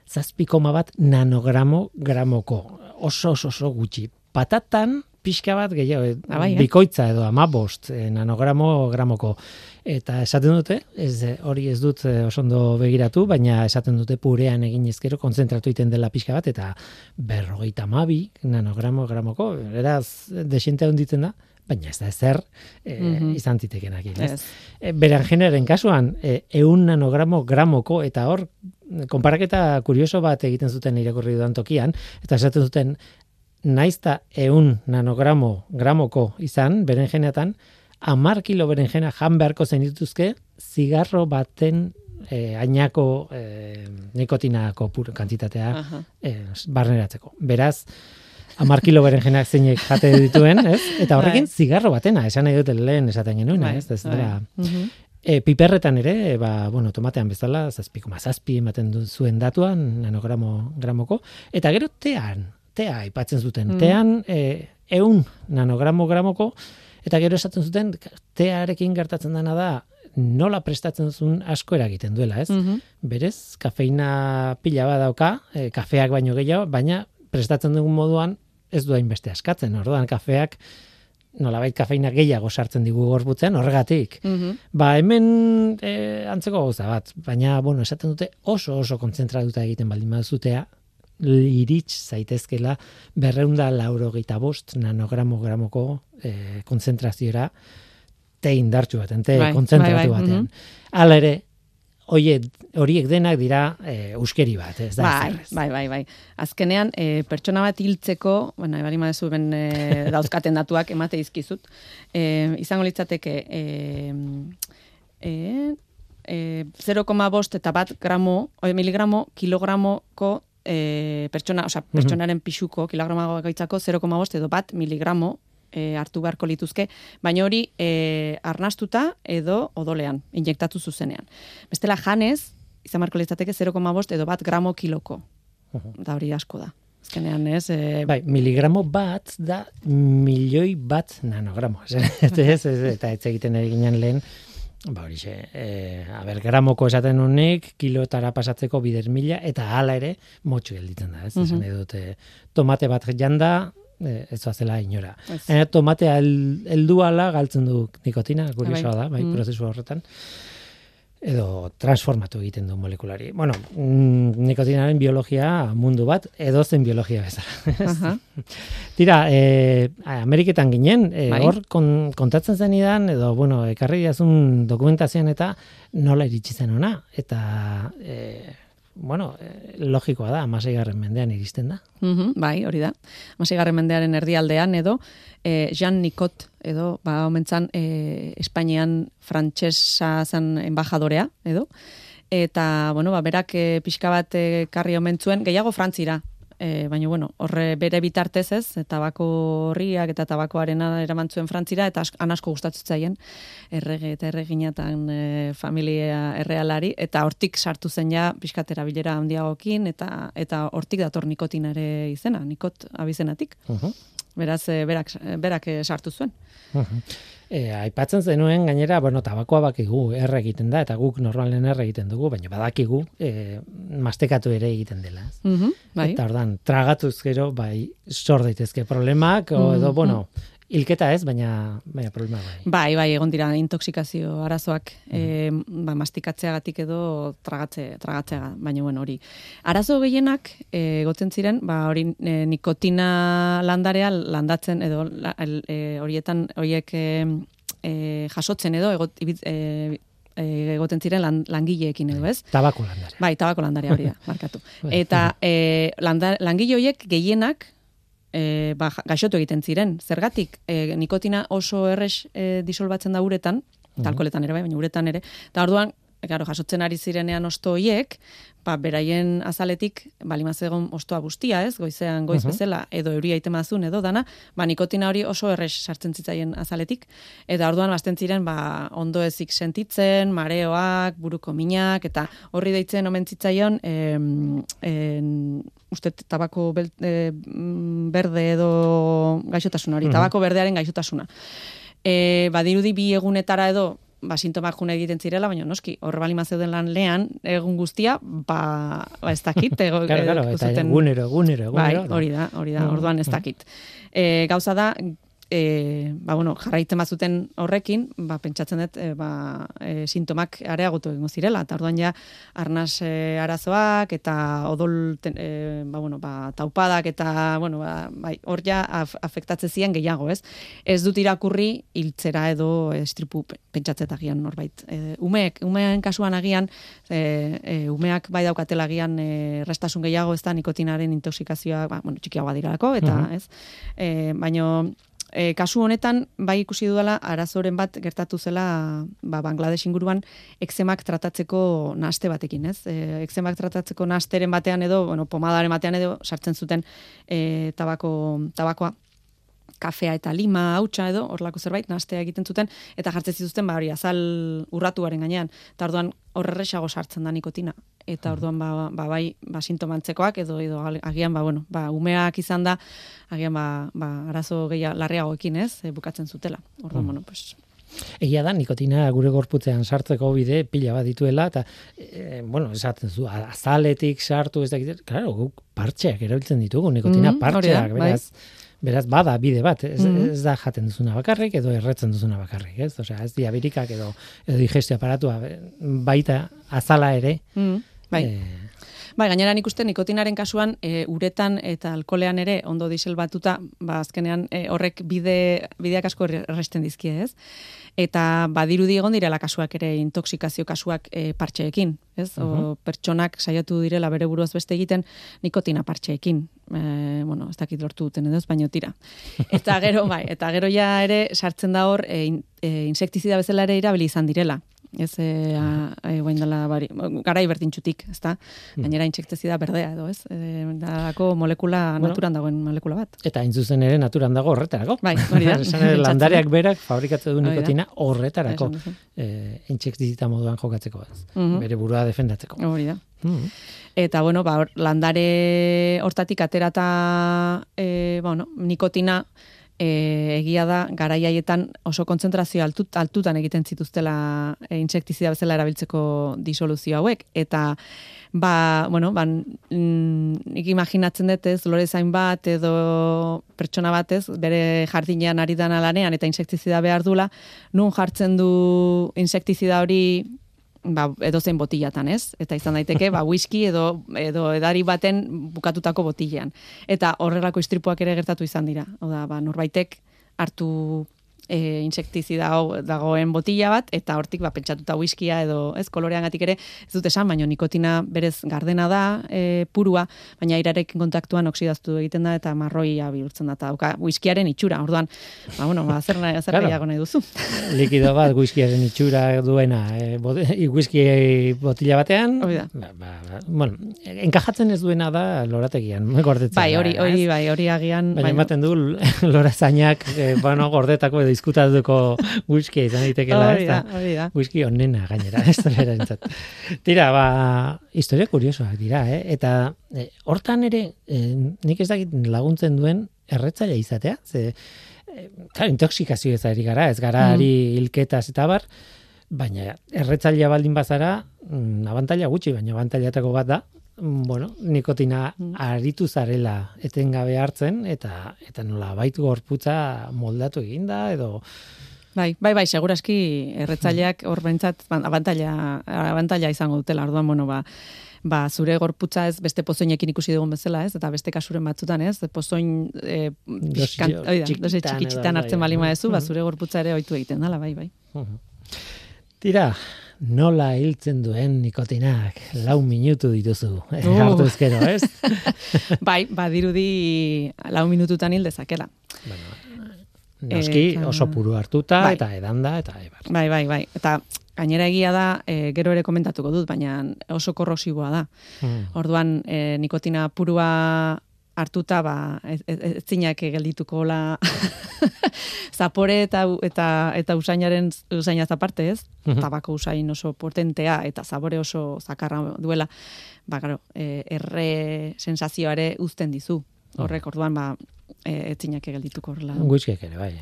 zazpi koma bat nanogramo gramoko, oso oso oso gutxi. Patatan, pixka bat gehiago, eh, Ah, bai, eh? bikoitza edo amabost eh, nanogramo gramoko. Eta esaten dute, ez, hori ez dut eh, oso ondo begiratu, baina esaten dute purean egin ezkero, konzentratu iten dela pixka bat, eta berrogeita mabi nanogramo gramoko, eraz, desiente honditzen da, baina ez da ezer e, Mhm. izan zitekenak. Ez? Ez. E, berenjenaren kasuan, e, eun nanogramo gramoko, eta hor, konparaketa kurioso bat egiten zuten irakurri dudan tokian, eta esaten zuten, naizta eun nanogramo gramoko izan, berenjenetan, amar kilo berenjena jan beharko zen dituzke, zigarro baten e, ainako e, nikotinako pur kantitatea e, barneratzeko. Beraz, amar kilo berenjenak zeinek jate dituen, ez? Eta horrekin Bai. zigarro batena, esan nahi dute lehen esaten genuen, Bai, ez? Ez bai. Mhm. E, piperretan ere, e, ba, bueno, tomatean bezala, zazpi koma zazpi ematen zuen datuan, nanogramo gramoko, eta gero tean, tea aipatzen zuten, Mm. tean e, eun nanogramo gramoko, eta gero esaten zuten, tearekin gertatzen dena da, nola prestatzen zuen asko eragiten duela, ez? Mhm. Berez, kafeina pila bat dauka, e, kafeak baino gehiago, baina prestatzen dugun moduan ez du hainbeste askatzen. Orduan, kafeak nolabait kafeina gehiago sartzen digu gorputzen, horregatik. Mhm. Ba, hemen e, antzeko gauza bat, baina, bueno, esaten dute oso oso kontzentratuta egiten baldin baduzutea, iritz zaitezkela berreunda laurogeita bost nanogramo gramoko e, konzentraziora te indartsu baten, te Bai, kontzentratu bai, bai, batean. mhm. Hala ere, oie, horiek denak dira e, uskeri bat, ez da Bai, ez. bai, bai, bai. Azkenean, e, pertsona bat hiltzeko, bueno, ebari madezu ben e, dauzkaten datuak emate izkizut, e, izango litzateke e, e, e, 0,5 eta bat gramo, o, miligramo, kilogramoko e, pertsona, osea, pertsonaren pixuko, kilogramo gaitzako 0,5 edo bat miligramo e, hartu beharko lituzke, baina hori e, arnastuta edo odolean, injektatu zuzenean. Bestela janez, izan marko litzateke 0,5 edo bat gramo kiloko. Da hori asko da. Azkenean ez, e, Bai, miligramo bat da milioi bat nanogramo. Ez, ez, ez, eta ez egiten ari ginen lehen, ba horixe, e, a ber, gramoko esaten honek, kilotara pasatzeko bider mila, eta hala ere, motxu gelditzen da, ez? Mhm. Esan nahi dute, tomate bat janda, e, ez zoazela inora. Ez. Baina tomatea hel- heldu ala galtzen du nikotina, kuriosoa Bai. da, bai, Mm. prozesu horretan edo transformatu egiten du molekulari. Bueno, mm, nikotinaren biologia mundu bat, edozen biologia bezala. Tira, e, Ameriketan ginen, e, Bai. hor kon, kontatzen zenidan, edo, bueno, ekarri diazun dokumentazioan eta nola iritsi zen ona. Eta, e, bueno, e, logikoa da, amaseigarren mendean iristen da. mhm, bai, hori da. Masigarren mendearen erdialdean edo, e, Jean Nicot edo, ba, omentzan, e, Espainian frantsesa zen embajadorea edo, eta, bueno, ba, berak e, pixka bat e, karri omen zuen, gehiago frantzira, e, baina, bueno, horre bere bitartez ez, tabako horriak eta tabakoarena eraman zuen frantzira, eta han asko gustatzen zaien, errege eta erreginatan e, familia errealari, eta hortik sartu zen ja pixkatera bilera handiagokin, eta eta hortik dator nikotinare izena, nikot abizenatik. Uh Beraz, e, berak, berak sartu zuen. E, aipatzen zenuen gainera, bueno, tabakoa bakigu erre egiten da, eta guk normalen erre egiten dugu, baina badakigu e, mastekatu ere egiten dela. ez? Mhm, bai. Eta ordan tragatuz gero bai sor daitezke problemak o edo Mhm. bueno, hilketa ez, baina baina problema bai. Bai, bai, egon dira intoxikazio arazoak, e, ba, mastikatzeagatik edo tragatze, tragatzeaga, baina bueno, hori. Arazo gehienak e, egoten ziren, ba, hori e, nikotina landarea landatzen edo la, e, horietan horiek e, jasotzen edo egot, e, egoten ziren lan, langileekin edo, ez? Tabako landare. Bai, tabako landarea hori da, markatu. Bai. Eta e, landa, langile horiek gehienak e, ba, gaixotu egiten ziren. Zergatik, e, nikotina oso errex e, disolbatzen da uretan, eta alkoholetan ere bai, baina uretan ere, eta orduan, Claro, jasotzen ari zirenean osto hoiek, ba, beraien azaletik, balimaz egon ostoa bustia, ez, goizean goiz Mhm. bezala, edo euria itemazun, edo dana, ba, nikotina hori oso errex sartzen zitzaien azaletik, eta orduan bazten ziren, ba, ondo ezik sentitzen, mareoak, buruko minak, eta horri deitzen omen zitzaion, em, en, uste tabako bel, e, mm, berde edo gaixotasuna hori, Mhm. tabako berdearen gaixotasuna. E, badirudi bi egunetara edo ba, sintomak june egiten zirela, baina noski, horre bali zeuden lan lehan, egun guztia, ba, ba ez dakit. Ego, Claro, claro, eta zuten- egunero, egunero, Bai, egunero. hori da, hori da, Mm, orduan ez mm. dakit. E, gauza da, e, ba, bueno, jarraitzen bazuten horrekin, ba, pentsatzen dut, e, ba, e, sintomak areagotu egingo zirela, eta orduan ja, arnaz e, arazoak, eta odol, ten, e, ba, bueno, ba, taupadak, eta, bueno, ba, bai, hor ja af, afektatze ziren gehiago, ez? Ez dut irakurri, hiltzera edo estripu pentsatzetan norbait. E, umeek, umeen kasuan agian, e, e, umeak bai daukatela agian e, restasun gehiago, ez da, nikotinaren intoxikazioa, ba, bueno, txikiagoa diralako, eta, mm ez? E, baino, e, kasu honetan, bai ikusi dudala, arazoren bat gertatu zela ba, Bangladesh inguruan ekzemak tratatzeko naste batekin, ez? E, ekzemak tratatzeko nasteren batean edo, bueno, pomadaren batean edo, sartzen zuten e, tabako, tabakoa kafea eta lima, hautsa edo, horlako zerbait, nastea egiten zuten, eta jartzen zituzten, ba, hori, azal urratuaren gainean, eta orduan horrerrexago sartzen da nikotina eta orduan ba, ba bai ba sintomantzekoak edo edo agian ba bueno ba umeak izan da agian ba, ba arazo gehiago larriagoekin ez e, bukatzen zutela orduan mm. bueno pues Egia da, nikotina gure gorputzean sartzeko bide pila bat dituela, eta, e, bueno, esaten zu, azaletik sartu, ez da, claro, guk partxeak erabiltzen ditugu, nikotina mm, partxeak, bai. Beraz, bada bide bat, ez, mm. ez da jaten duzuna bakarrik, edo erretzen duzuna bakarrik, ez? Osea, ez diabirikak edo, edo digestio aparatua, baita azala ere, mm. Bai. E... Bai, gainera nik uste nikotinaren kasuan e, uretan eta alkolean ere ondo diesel batuta, ba azkenean e, horrek bide bideak asko erresten dizkie, ez? Eta badirudi egon direla kasuak ere intoxikazio kasuak e, partxeekin, ez? O, uh pertsonak saiatu direla bere buruaz beste egiten nikotina partxeekin. E, bueno, ez dakit lortu duten edo, baino tira. Eta gero, bai, eta gero ja ere sartzen da hor e, e, insektizida bezala ere irabili izan direla ez e, a, e, dela bari, garai berdintxutik, ez da? Hmm. Gainera intsektezida berdea edo, ez? E, dalako molekula bueno, naturan dagoen molekula bat. Eta hain zuzen ere naturan dago horretarako. Bai, hori da. landareak berak fabrikatu du nikotina horretarako. E, intsektizita moduan jokatzeko, ez? Mhm. Bere burua defendatzeko. Hori da. Mhm. Eta, bueno, ba, landare hortatik aterata, e, bueno, nikotina, e, egia da garaiaietan oso kontzentrazio altut, altutan egiten zituztela e, insektizida bezala erabiltzeko disoluzio hauek. Eta ba bueno ban mm, imaginatzen dut ez lore zain bat edo pertsona batez bere jardinean ari dan alanean eta insektizida behar dula nun jartzen du insektizida hori ba, edo zen botillatan, ez? Eta izan daiteke, ba, whisky edo, edo edari baten bukatutako botilean. Eta horrelako istripuak ere gertatu izan dira. Oda, ba, norbaitek hartu e, insektizida dagoen botila bat, eta hortik ba, pentsatuta whiskia edo ez koloreangatik ere, ez dut esan, baina nikotina berez gardena da, e, purua, baina irarek kontaktuan oksidaztu egiten da, eta marroia bihurtzen da, eta dauka whiskiaren itxura, orduan, ba, bueno, ba, zer, nahi, zer claro. nahi duzu. Likido bat whiskiaren itxura duena, e, whisky botila batean, ba, ba, ba, bueno, enkajatzen ez duena da lorategian, gordetzen. Bai, hori, hori, bai, hori agian. Baina ematen du, lorazainak, e, bueno, gordetako edo diskutatuko whisky izan daitekela, ez da? Hori da, Whisky onena gainera, ez da. Tira, ba, historia kuriosoak dira, eh? Eta eh, hortan ere, eh, nik ez dakit laguntzen duen erretzaile izatea, ze, eh, claro, intoxikazio ez ari gara, ez gara ari mm. hilketaz eta bar, baina erretzailea baldin bazara, mm, abantaila gutxi, baina abantailatako bat da, bueno, nikotina mm. aritu zarela etengabe hartzen eta eta nola bait gorputza moldatu eginda edo Bai, bai, bai, segurazki erretzaileak hor bentsat abantaila, abantaila izango dutela. Orduan, bueno, ba, ba, zure gorputza ez beste pozoinekin ikusi dugun bezala, ez? Eta beste kasuren batzutan, ez? Pozoin eh txikitan hartzen balima dezu, ba zure gorputza ere ohitu egiten dela, bai, bai. Tira, nola hiltzen duen nikotinak lau minutu dituzu. Uh. Hartu ezkero, ez? bai, badirudi lau minututan hil dezakela. Bueno, Noski oso puru hartuta bai. eta edanda eta ebar. Bai, bai, bai. Eta gainera egia da, e, gero ere komentatuko dut, baina oso korrosiboa da. Hmm. Orduan, e, nikotina purua hartuta, ba, ez, ez, ez geldituko la zapore eta, eta, eta usainaren usaina zaparte ez, hmm. tabako usain oso potentea eta zabore oso zakarra duela, ba, garo, e, erre sensazioare uzten dizu. Horrek, orduan, ba, e, etzinak egeldituko horrela. Guzkiek ere, bai.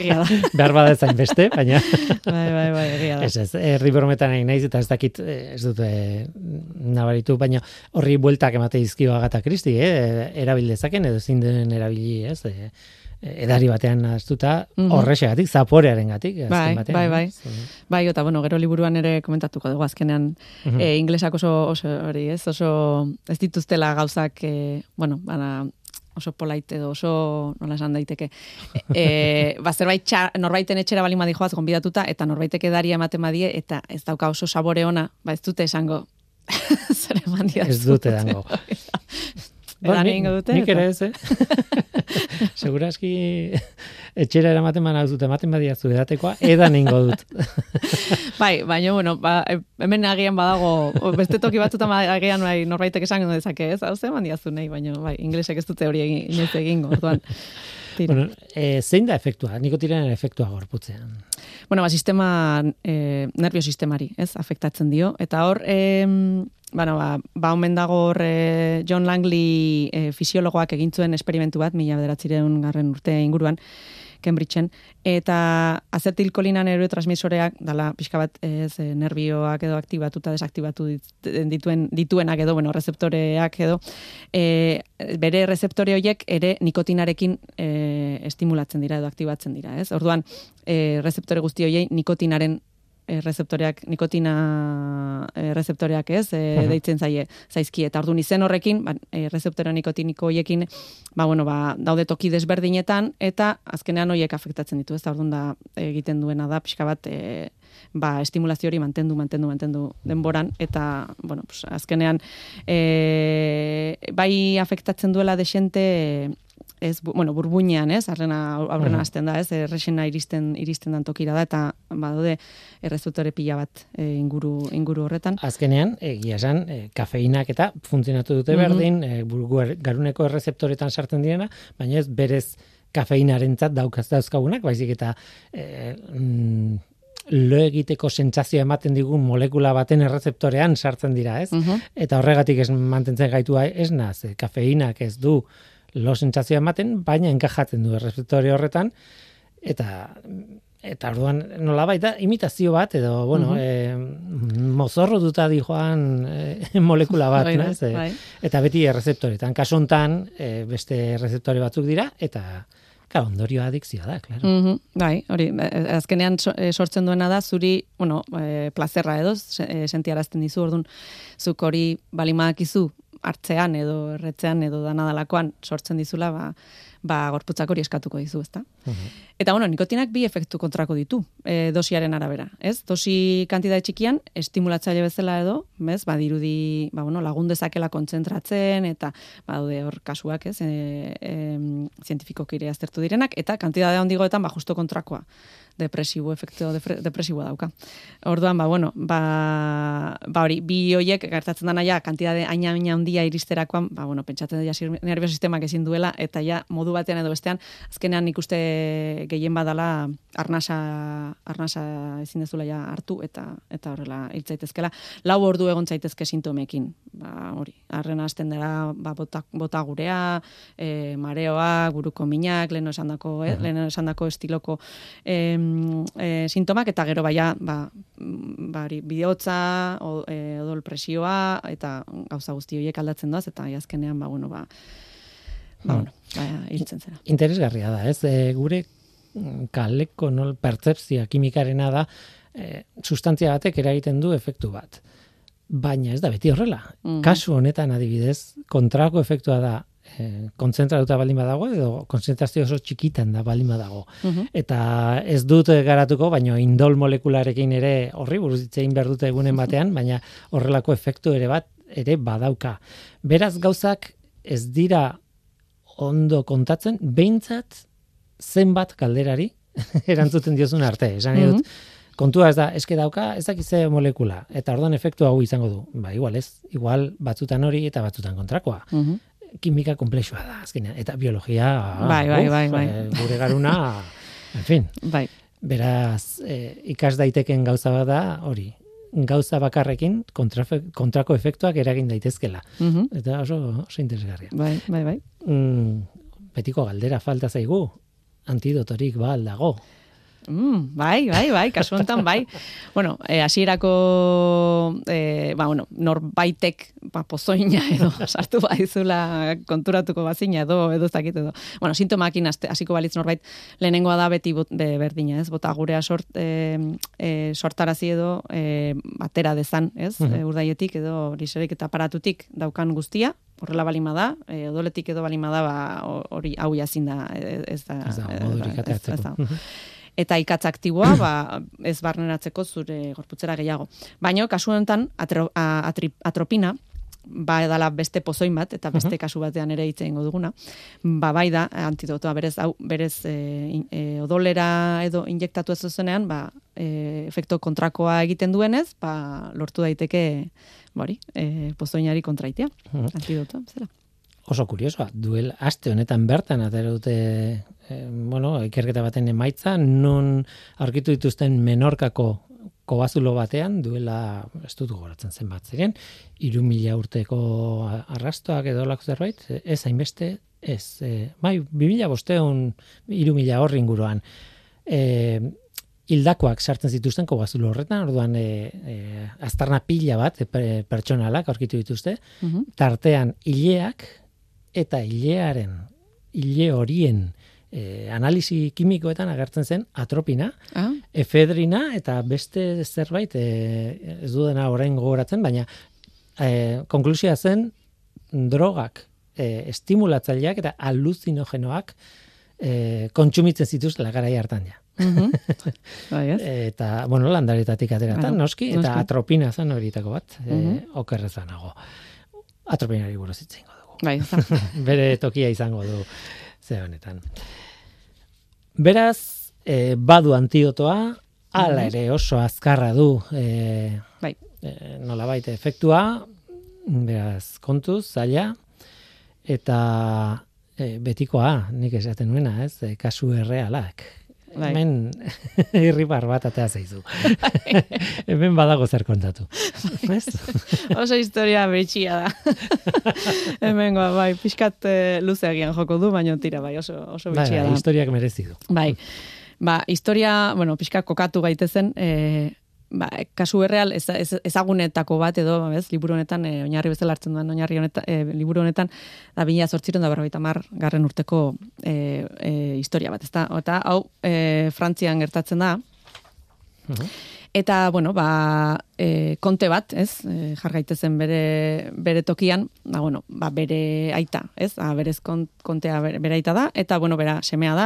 Egia da. Behar bada zain beste, baina... bai, bai, bai, egia da. Ez ez, herri brometan egin naiz, eta ez dakit, ez dute nabaritu, baina horri bueltak emate izkio agata kristi, eh? erabil dezaken, edo zein den erabili, ez? E, edari batean aztuta, Mhm. horrexegatik, zaporearen gatik. Bai, bai, bai. Bai, eta bueno, gero liburuan ere komentatuko dugu azkenean Mhm. e, inglesak oso, oso hori, ez? Oso ez dituztela gauzak, e, bueno, bana, oso polite edo oso nola esan daiteke. E, ba, zerbait txar, norbaiten etxera balin badijoaz gonbidatuta eta norbaitek edaria ematen badie eta ez dauka oso sabore ona, ba ez dute esango zer eman. Ez dute dango. Edan ni- dute, Nik ere ez, eh? Seguraski etxera eramaten bana dut, ematen badiazu edatekoa, edan ingo dut. Bai, baina, bueno, ba, hemen agian badago, beste toki batzutan ba- agian bai, norbaitek esan dezake, ez? Hau zer diazu nahi, baina, bai, inglesek ez dute hori egin, inoiz egingo, orduan. Bueno, e, zein da efektua? Nikotinaren efektua gorputzean. Bueno, ba, sistema, e, nervio sistemari, ez, afektatzen dio. Eta hor, e, bueno, ba, ba, omen dago hor e, John Langley e, fisiologoak egin zuen esperimentu bat, mila bederatzireun garren urte inguruan, Cambridgeen, eta azetilkolina neurotransmisoreak, dala pixka bat ez, e, nervioak edo aktibatuta desaktibatu dit- dituen, dituenak edo, bueno, rezeptoreak edo, e, bere rezeptore horiek ere nikotinarekin e, estimulatzen dira edo aktibatzen dira, ez? Orduan, e, rezeptore guzti horiei nikotinaren e, rezeptoreak, nikotina e, rezeptoreak ez, e, Mhm. deitzen zaie, zaizki, eta orduan izen horrekin, ba, e, rezeptore nikotiniko horiekin, ba, bueno, ba, daude toki desberdinetan, eta azkenean horiek afektatzen ditu, ez? Da, orduan da egiten duena da, pixka bat, e, ba, estimulazio hori mantendu, mantendu, mantendu denboran, eta, bueno, pues, azkenean, e, bai afektatzen duela desente, ez, bu- bueno, burbuinean, ez, aurrena, aurrena Mhm. hasten da, ez, erresena iristen, iristen dan tokira da, eta badaude errezutore pila bat e, inguru, inguru horretan. Azkenean, egia esan, e, kafeinak eta funtzionatu dute Mhm. berdin, e, burgu er- garuneko errezeptoretan sartzen direna, baina ez berez kafeinarentzat daukaz dauzkagunak, baizik eta e, mm, lo egiteko sentsazioa ematen digun molekula baten errezeptorean sartzen dira, ez? Mhm. Eta horregatik ez mantentzen gaitua ez naz, kafeinak ez du lo sentsazioa ematen, baina enkajatzen du errezeptore horretan, eta eta orduan nolabait da imitazio bat edo bueno, Mhm. eh, mozorro duta di joan eh, molekula bat, Bai, ez? Eh, bai. Eta beti errezeptoretan. Kasu hontan eh, beste errezeptore batzuk dira eta claro, ondorioa adikzioa da, claro. Mhm, bai, hori, eh, azkenean so- eh, sortzen duena da, zuri, bueno, e, plazerra edo, se- sentiarazten dizu, orduan, zuk hori balimadakizu hartzean edo erretzean edo danadalakoan sortzen dizula, ba, ba gorputzak hori eskatuko dizu, ezta? Mhm. Eta bueno, nikotinak bi efektu kontrako ditu, e, dosiaren arabera, ez? Dosi kantitate txikian, estimulatzaile bezala edo, bez? Badirudi, ba bueno, lagun dezakela kontzentratzen eta badaude hor kasuak, ez? E, e, zientifikoki ere aztertu direnak eta kantitate handigoetan ba justo kontrakoa depresibo efektu depre- depresiboa dauka. Orduan ba bueno, ba ba hori bi hoiek gertatzen dana ja kantitate aina aina handia iristerakoan, ba bueno, pentsatzen da ja nervio sistemak ezin duela eta ja modu batean edo bestean azkenean ikuste gehien badala arnasa arnasa ezin dezula ja hartu eta eta horrela hil zaitezkela. Lau ordu egon zaitezke sintomekin. Ba hori, arrena hasten dira ba bota, bota gurea, e, mareoa, buruko minak, leno esandako, eh, leno esandako estiloko em, e, sintomak eta gero baia ba mm, ba bihotza, o- e, odol presioa eta gauza guzti horiek aldatzen doaz eta azkenean ba bueno, ba ba Hmm. bueno, ba hiltzen zera. Interesgarria da, ez? E, gure mm, kaleko nol pertzepzia kimikarena da e, sustantzia batek eragiten du efektu bat. Baina ez da beti horrela. Mhm. Kasu honetan adibidez, kontrako efektua da e, kontzentratuta baldin badago edo konzentrazio oso txikitan da baldin badago. Mhm. Eta ez dut garatuko, baina indol molekularekin ere horri buruz hitz egin behar dute egunen batean, baina horrelako efektu ere bat ere badauka. Beraz gauzak ez dira ondo kontatzen, behintzat zenbat kalderari erantzuten diozun arte. Esan nahi dut, kontua ez da, eske dauka, ez dakiz ze molekula, eta orduan efektu hau izango du. Ba, igual ez, igual batzutan hori eta batzutan kontrakoa. Mhm. Kimika komplexua da, azkenean, eta biologia, Bai, bai, bai, bai. eh, gure garuna, en fin, Bai. beraz, eh, ikas daiteken gauza bat da, hori, gauza bakarrekin kontrafe, kontrako efektuak eragin daitezkela. Mhm. Eta oso, oso interesgarria. Bai, bai, bai. Mm, betiko galdera falta zaigu, antidotorik ba dago. Mm, bai, bai, bai, kasu honetan, bai. bueno, e, hasierako e, ba, bueno, norbaitek ba, pozoina edo sartu baizula konturatuko bazina edo edo zakit edo. Bueno, sintomakin hasiko balitz norbait lehenengoa da beti bot, be, berdina, ez? Bota gurea sort, e, e, sortarazi edo e, batera dezan, ez? Mm urdaietik edo liserik eta aparatutik daukan guztia, horrela balima da, e, odoletik edo balima da, ba, hori hau jazin da, ez da, ez da, ez da, ez da eta ikatz aktiboa ba, ez barneratzeko zure gorputzera gehiago. Baina, kasu honetan, atropina, ba edala beste pozoin bat, eta beste kasu batean ere hitze ingo duguna, ba bai da, antidotoa berez, hau, berez e, e, odolera edo injektatu ez zuzenean, ba, e, efekto kontrakoa egiten duenez, ba, lortu daiteke, bari, e, pozoinari kontraitea, antidotoa, zera. Oso kuriosoa, duel aste honetan bertan atera dute eh, bueno, ikerketa baten emaitza, non aurkitu dituzten menorkako kobazulo batean, duela, ez dut goratzen zen bat ziren, iru mila urteko arrastoak edo lako zerbait, ez hainbeste, ez, e, bai, bi mila bosteun, iru mila horri inguruan, e, hildakoak sartzen zituzten kobazulo horretan, orduan e, e, aztarna pila bat e, pertsonalak aurkitu dituzte, mhm. tartean hileak, eta hilearen, hile horien e, analisi kimikoetan agertzen zen atropina, ah. efedrina eta beste zerbait e, ez du dena orain gogoratzen, baina e, konklusia zen drogak, e, estimulatzaileak eta aluzinogenoak e, kontsumitzen zituz lagarai hartan ja. Mhm. Bai, eta, bueno, landaretatik ateratan, noski, eta atropina zen horietako bat, mm -hmm. e, okerrezanago. Atropinari buruz itzen Bai, bere tokia izango du ze honetan. Beraz, e, badu antiotoa, ala mhm. ere oso azkarra du e, bai. e, nola baita efektua, beraz, kontuz, zaila, eta e, betikoa, nik esaten nuena, ez, e, kasu errealak. Bai. Hemen irribar bat atea zaizu. Hemen badago zer kontatu. Oso historia betxia da. Hemen bai, pixkat eh, luzeagian joko du, baina tira bai, oso, oso bai, bai, da. Historiak merezi du. Bai, ba, historia, bueno, pixkat kokatu gaitezen, eh, ba, kasu erreal ez, ezagunetako bat edo, ez, liburu honetan, e, oinarri bezala hartzen duen, oinarri honetan, e, liburu honetan, da bina zortziron da berroita mar, garren urteko e, e, historia bat, ez da, eta hau, e, Frantzian gertatzen da, Eta, bueno, ba, e, konte bat, ez, e, jargaitezen bere, bere tokian, ba, bueno, ba, bere aita, ez, ba, berez kontea bere, aita da, eta, bueno, bera semea da,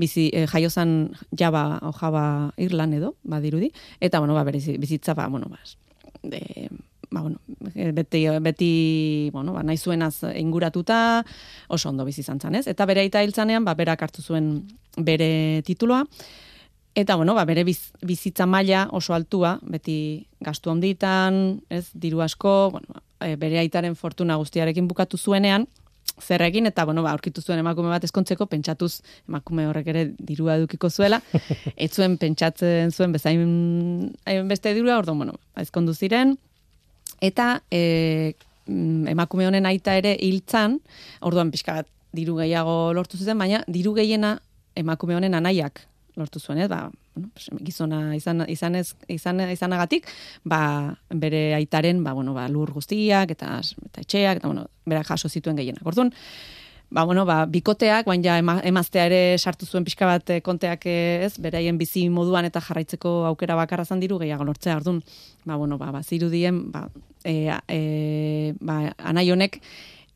bizi, e, jaiozan jaba, ojaba irlan edo, ba, dirudi, eta, bueno, ba, bere bizitza, ba, bueno, ba, de, ba, bueno, e, beti, beti, bueno, ba, nahi zuenaz inguratuta, oso ondo bizi zantzan, ez, eta bere aita hiltzanean, ba, berak hartu zuen bere tituloa, Eta bueno, ba, bere biz, bizitza maila oso altua, beti gastu handitan, ez, diru asko, bueno, e, bere aitaren fortuna guztiarekin bukatu zuenean, zerrekin, eta bueno, ba, aurkitu zuen emakume bat eskontzeko, pentsatuz emakume horrek ere dirua edukiko zuela, ez zuen pentsatzen zuen bezain beste dirua, orduan, bueno, ba, ezkondu ziren, eta e, emakume honen aita ere hiltzan, orduan pixka bat diru gehiago lortu zuten, baina diru gehiena emakume honen anaiak lortu zuen, ez, ba, bueno, gizona izan, izan, ez, izan, izanagatik, ba, bere aitaren, ba, bueno, ba, lur guztiak, eta, eta etxeak, eta, bueno, bera jaso zituen gehienak. Orduan, ba, bueno, ba, bikoteak, baina emaztea ere sartu zuen pixka bat eh, konteak eh, ez, beraien bizi moduan eta jarraitzeko aukera bakarra zan diru gehiago lortzea. Orduan, ba, bueno, ba, ba, ba, e, e, ba, anai honek,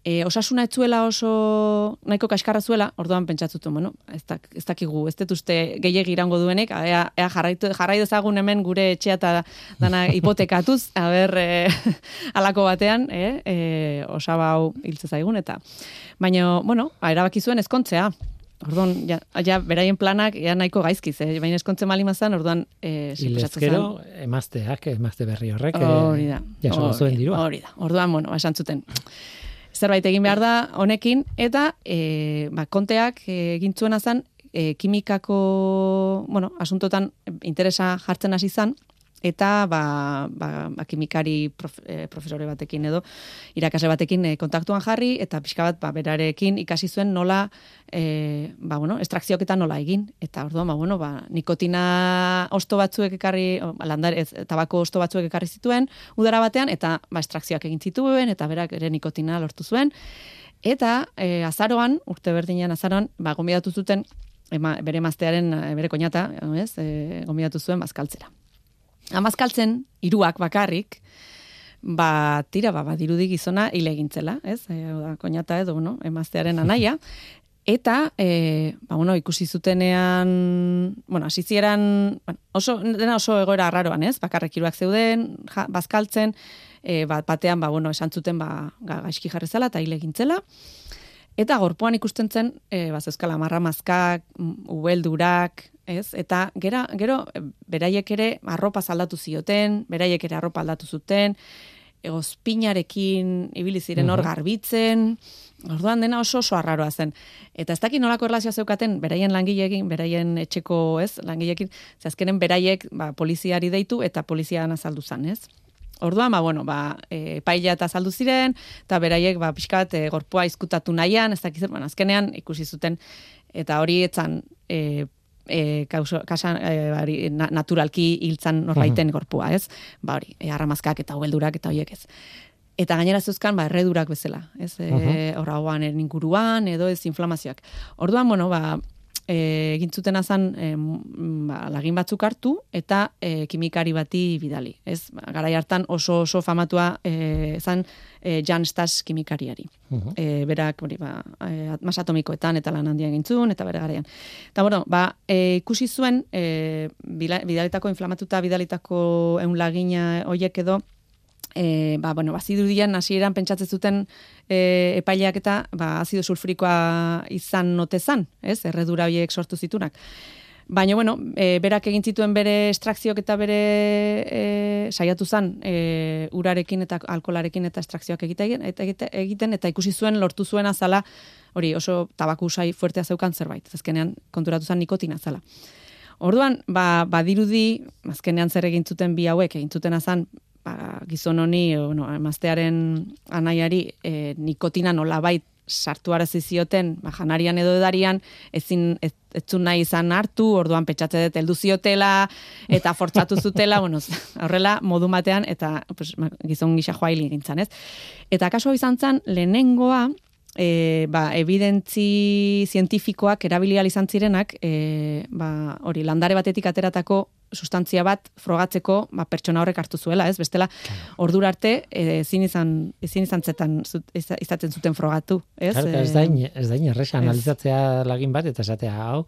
e, osasuna etzuela oso nahiko kaskarra zuela, orduan pentsatzuten, bueno, ez, dak, ez dakigu, ez dut uste gehiagi irango duenek, ea, ea jarraitu, jarrai dezagun hemen gure etxea eta dana hipotekatuz, a ber, e, alako batean, e, e, osaba hau hiltze zaigun, eta baina, bueno, erabaki zuen ezkontzea, Orduan, ja, ja, beraien planak ja nahiko gaizkiz, eh? baina eskontzen mali mazan, orduan... Eh, Ilezkero, emazteak, emazte berri horrek, hori da, jaso zuen dirua. Hori da, orduan, bueno, esan zuten zerbait egin behar da honekin eta e, ba, konteak egin zuena zen e, kimikako bueno, asuntotan interesa jartzen hasi izan eta ba, ba, ba kimikari prof, e, profesore batekin edo irakasle batekin e, kontaktuan jarri eta pixka bat ba, berarekin ikasi zuen nola e, ba, bueno, estrakziok eta nola egin eta orduan ba, bueno, ba, nikotina osto batzuek ekarri landar, ez, tabako osto batzuek ekarri zituen udara batean eta ba, estrakzioak egin zituen eta berak ere nikotina lortu zuen eta e, azaroan, urte berdinean azaroan, ba, gombidatu zuten ema, bere maztearen, bere koñata, ez, e, gombidatu zuen bazkaltzera. Amazkaltzen, hiruak bakarrik, ba, tira, ba, badirudi gizona hile egintzela, ez? E, da, koñata edo, no? emaztearen anaia. Eta, e, ba, bueno, ikusi zutenean, bueno, asizieran, bueno, oso, dena oso egoera arraroan, ez? Bakarrek hiruak zeuden, ja, bazkaltzen, e, bat, batean, ba, bueno, esan zuten, ba, gaizki jarrezala eta hile egintzela. Eta gorpoan ikusten zen, e, ba, zeuskala, marra mazkak, ubeldurak, ez? Eta gera, gero beraiek ere arropa aldatu zioten, beraiek ere arropa aldatu zuten, egozpinarekin ibili ziren hor garbitzen, orduan dena oso oso arraroa zen. Eta ez dakit nolako erlazioa zeukaten beraien langileekin, beraien etxeko, ez, langileekin, ze azkenen beraiek ba, poliziari deitu eta polizian azaldu zen, ez? Orduan, ba, bueno, ba, e, paila eta azaldu ziren, eta beraiek, ba, pixkat, e, gorpoa izkutatu nahian, ez dakit, bueno, azkenean ikusi zuten, eta hori etzan e, e, kauso, kasan, e, bari, naturalki hiltzan norbaiten gorpua, ez? Ba hori, e, arramazkak eta ubeldurak eta hoiek ez. Eta gainera zeuzkan, ba, erredurak bezala, ez? E, Horra uh inguruan, edo ez inflamazioak. Orduan, bueno, ba, e, egin zuten azan e, ba, lagin batzuk hartu eta e, kimikari bati bidali. Ez, garai hartan oso oso famatua e, zan e, Jan Stas kimikariari. Uh berak, hori, ba, e, masatomikoetan eta lan handia egintzun, eta bere garaian. Eta, bueno, ba, e, ikusi zuen, e, bidalitako inflamatuta bidalitako eun lagina hoiek edo, e, ba, bueno, bazidudian hasieran pentsatzen zuten e, epaileak eta ba, azido sulfurikoa izan notezan, ez? Erredura horiek sortu zitunak. Baina, bueno, e, berak egin zituen bere estrakzioak eta bere e, saiatu zen e, urarekin eta alkolarekin eta estrakzioak egiten, eta, egiten, eta ikusi zuen lortu zuen azala, hori oso tabaku usai fuertea zeukan zerbait, azkenean konturatu zen nikotina zala. Orduan, ba, badirudi, azkenean zer egin zuten bi hauek, egin zuten azan, ba, gizon honi, bueno, emaztearen anaiari e, nikotina nolabait sartu arazi zioten, ba, janarian edo edarian, ezin, ez, etzun nahi izan hartu, orduan petxatze dut heldu ziotela, eta fortzatu zutela, bueno, horrela, modu batean, eta pues, gizon gisa joa gintzan, ez? Eta kaso izan zen, lehenengoa, e, ba, evidentzi zientifikoak erabilia izan zirenak, e, ba, hori landare batetik ateratako sustantzia bat frogatzeko ba, pertsona horrek hartu zuela, ez? Bestela, ordura arte, e, ezin izan, ezin izan zetan izaten zuten frogatu, ez? Claro, ez da, ez da, erresa analizatzea lagin bat, eta esatea, hau,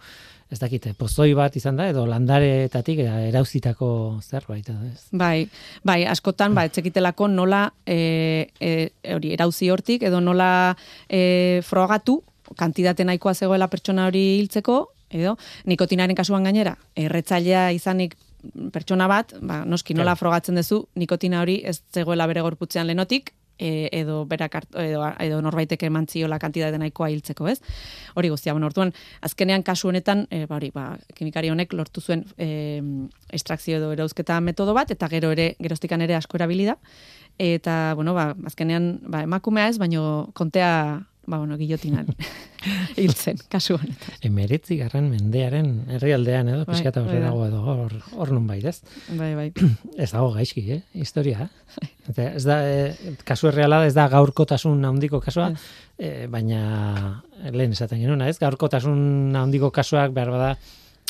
ez dakite, pozoi bat izan da, edo landaretatik erauzitako zerbait, ez? Bai, bai, askotan, ba, etzekitelako nola e, e, hori, erauzi hortik, edo nola e, frogatu, kantidate nahikoa zegoela pertsona hori hiltzeko, edo nikotinaren kasuan gainera, erretzailea izanik pertsona bat, ba, noski nola frogatzen duzu, nikotina hori ez zegoela bere gorputzean lenotik, e, edo berak edo, edo norbaitek emantzio la kantitate nahikoa hiltzeko, ez? Hori guztia, bueno, orduan, azkenean kasu honetan, e, ba, hori, ba, kimikari honek lortu zuen e, estrakzio edo erauzketa metodo bat, eta gero ere, geroztikan ere asko erabilida, eta, bueno, ba, azkenean, ba, emakumea ez, baino kontea ba, bueno, guillotinan hiltzen, kasu honetan. Emeritzi garren mendearen herrialdean edo, bai, pixkata horre bai, dago edo, hor, hor nun bai, ez? Bai, bai. ez dago gaizki, eh? Historia, eh? ez da, eh, kasu erreala ez da gaurkotasun handiko kasua, eh, baina lehen esaten genuna, ez? Gaurkotasun handiko kasuak behar bada,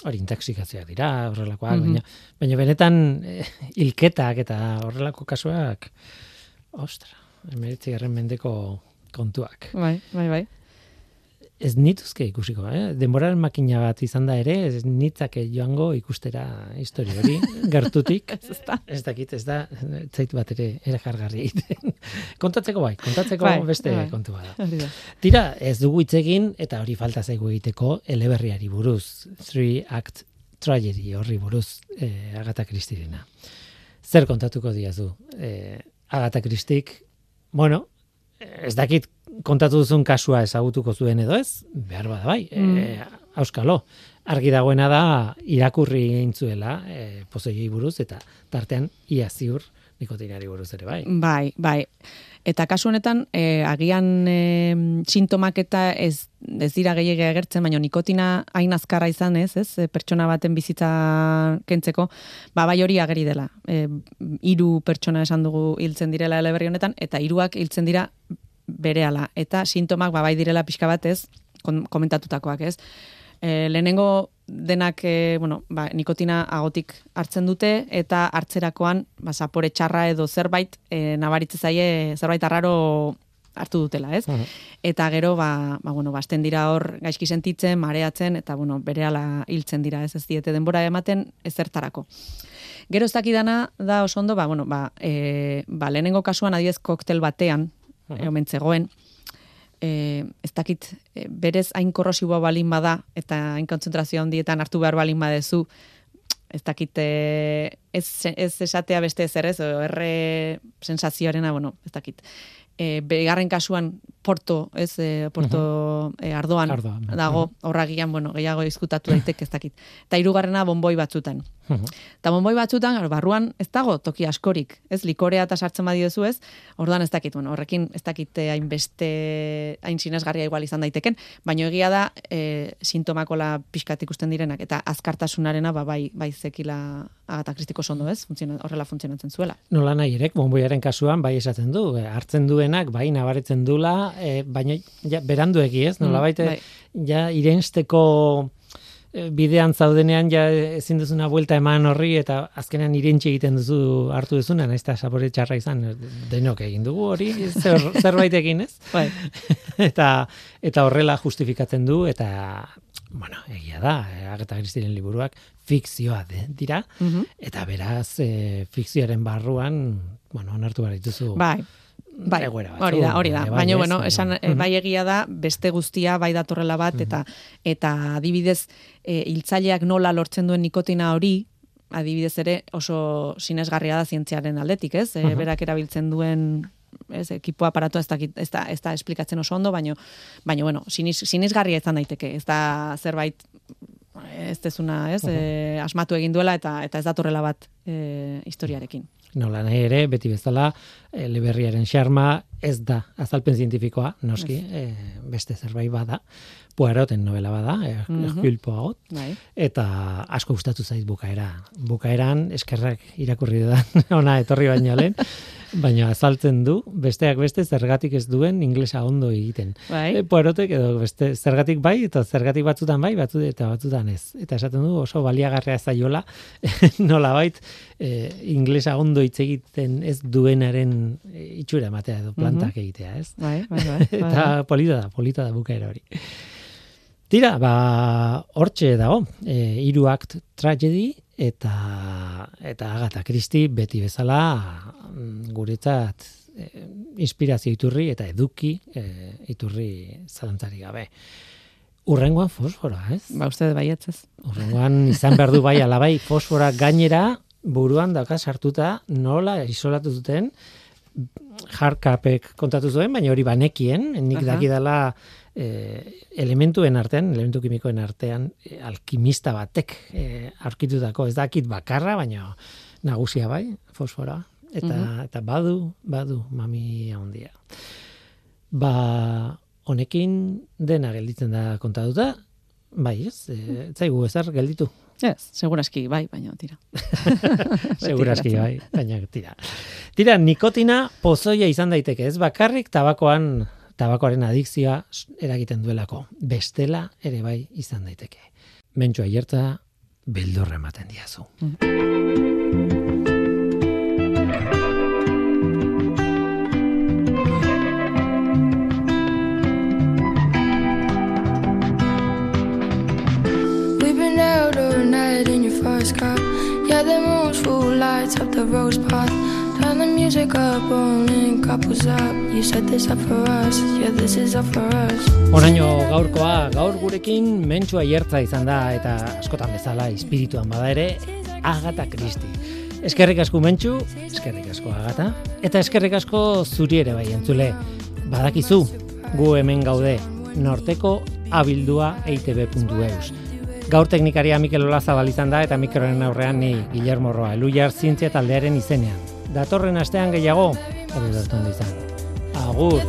hori intoxikazioak dira, horrelakoak, baina, baina benetan eh, hilketak eta horrelako kasuak, ostra, emeritzi garren mendeko kontuak. Bai, bai, bai. Ez nituzke ikusiko, eh? Denboraren makina bat izan da ere, ez nitzake joango ikustera histori hori, gertutik. ez, da. ez dakit, ez da, zait bat ere, jargarri egiten. kontatzeko bai, kontatzeko bai, beste bai. kontu bada. Tira, ez dugu itzegin, eta hori falta zaigu egiteko, eleberriari buruz, three act tragedy horri buruz, eh, Agatha Christirena. Zer kontatuko diazu? Eh, Agatha Christik, bueno, ez dakit kontatu duzun kasua ezagutuko zuen edo ez, behar bada bai, mm. e, auskalo. argi dagoena da irakurri intzuela e, pozoi buruz eta tartean ia ziur nikotinari buruz ere bai. Bai, bai. Eta kasu honetan, e, agian e, sintomak eta ez, ez dira gehiagia agertzen, baina nikotina hain azkarra izan ez, ez, e, pertsona baten bizitza kentzeko, ba, bai hori ageri dela. E, iru pertsona esan dugu hiltzen direla eleberri honetan, eta hiruak hiltzen dira berehala. Eta sintomak ba, bai direla pixka bat ez, komentatutakoak ez. E, lehenengo denak e, bueno, ba, nikotina agotik hartzen dute eta hartzerakoan ba, zapore txarra edo zerbait e, nabaritze zaie zerbait arraro hartu dutela, ez? Eta gero, ba, ba, bueno, basten dira hor gaizki sentitzen, mareatzen, eta bueno, berehala hiltzen dira, ez ez diete denbora ematen ezertarako. Gero ez dakidana da oso ondo, ba, bueno, ba, e, ba, lehenengo kasuan adiez koktel batean, uh -huh e, ez dakit e, berez hain korrosiboa balin bada eta hain kontzentrazio handietan hartu behar balin badezu ez dakit e, ez, ez esatea beste ez errez, erre sensazioarena, bueno, ez dakit. E, begarren kasuan porto, ez, e, porto e, ardoan, ardoan dago, horragian, bueno, gehiago izkutatu daiteke ez dakit. Eta hirugarrena bonboi batzutan. Eta bonboi batzutan, barruan ez dago toki askorik, ez? Likorea eta sartzen badiozu ez, orduan ez dakit, bueno, horrekin ez dakit hainbeste, hain sinesgarria igual izan daiteken, baina egia da e, sintomakola pixkat ikusten direnak, eta azkartasunarena ba, bai, bai zekila agata kristiko sondo ez, Funtziona, horrela funtzionatzen zuela. Nola nahi erek, bonboiaren kasuan, bai esaten du, hartzen duenak, bai nabaritzen dula, e, baina ja, berandu ez, nola mm, baite, bai. ja irensteko Eh, bidean zaudenean ja ezin duzuna buelta eman horri eta azkenean irentxe egiten duzu hartu duzuna, naiz ta sabore txarra izan denok egin dugu hori zer, zerbaitekin, ez? Bai. eta eta horrela justifikatzen du eta bueno, egia da, eh, Agatha Christieren liburuak fikzioa de, dira mhm. eta beraz e, fikzioaren barruan, bueno, onartu behar dituzu. Bai. Bai, hori da, hori da. Bai, Baina, bueno, esan, uh bai egia da, beste guztia bai datorrela bat, uh eta eta adibidez, e, hiltzaileak nola lortzen duen nikotina hori, adibidez ere oso sinesgarria da zientziaren aldetik, ez? E, berak erabiltzen duen ez ekipo aparatu ez da, ez da, ez da esplikatzen oso ondo, baino, baino bueno, sinis, sinisgarria izan daiteke, ez da zerbait ez dezuna, ez, e, asmatu egin duela eta eta ez datorrela bat e, historiarekin. Nola nahi ere, beti bezala, e, leberriaren xarma ez da azalpen zientifikoa, noski, e, beste zerbait bada, puaroten novela bada, e, mm eta asko gustatu zait bukaera. Bukaeran, eskerrak irakurri da, ona etorri baino lehen, baina azaltzen du besteak beste zergatik ez duen inglesa ondo egiten. Bai. E, Poerotek edo beste zergatik bai eta zergatik batzutan bai, batzu eta batzutan ez. Eta esaten du oso baliagarria zaiola nolabait e, inglesa ondo hitz egiten ez duenaren e, itxura ematea edo plantak mm egitea, ez? Bai, bai, bai, bai. eta polita da, polita da bukaera hori. Tira, ba, hortxe dago, e, hiru akt tragedy eta eta Agatha Christie beti bezala mm, guretzat e, inspirazio iturri eta eduki e, iturri zalantzari gabe. Urrengoan fosfora, ez? Ba, uste baietzez. Urrengoan izan behar du bai alabai fosfora gainera buruan daka sartuta nola isolatu zuten jarkapek kontatu zuen, baina hori banekien, nik daki dela e, elementuen artean, elementu kimikoen artean, e, alkimista batek e, aurkitutako, ez dakit bakarra, baina nagusia bai, fosfora, eta, mhm. eta badu, badu, mami handia. Ba, honekin dena gelditzen da kontatuta, bai, ez, e, zaigu ezer gelditu. Ez, seguraski bai, baina tira. seguraski bai, baina tira. Tira, nikotina pozoia izan daiteke, ez bakarrik tabakoan tabakoaren adikzioa eragiten duelako. Bestela ere bai izan daiteke. Mentxua hierta beldurre ematen diazu. First car Yeah, the moon's full lights up the rose path Music up, rolling couples this up for us, yeah this is for us. Horaino gaurkoa, gaur gurekin mentsua hiertza izan da Eta askotan bezala, espirituan bada ere Agata Kristi Eskerrik asko mentsu, eskerrik asko agata. Eta eskerrik asko zuri ere bai entzule. Badakizu, gu hemen gaude Norteko abildua eitb.eus Gaur teknikaria Mikel Olazabal izan da eta mikroren aurrean ni Guillermo Roa, Eluiar Zientzia taldearen izenean. Datorren astean gehiago, hori da izan. Agur!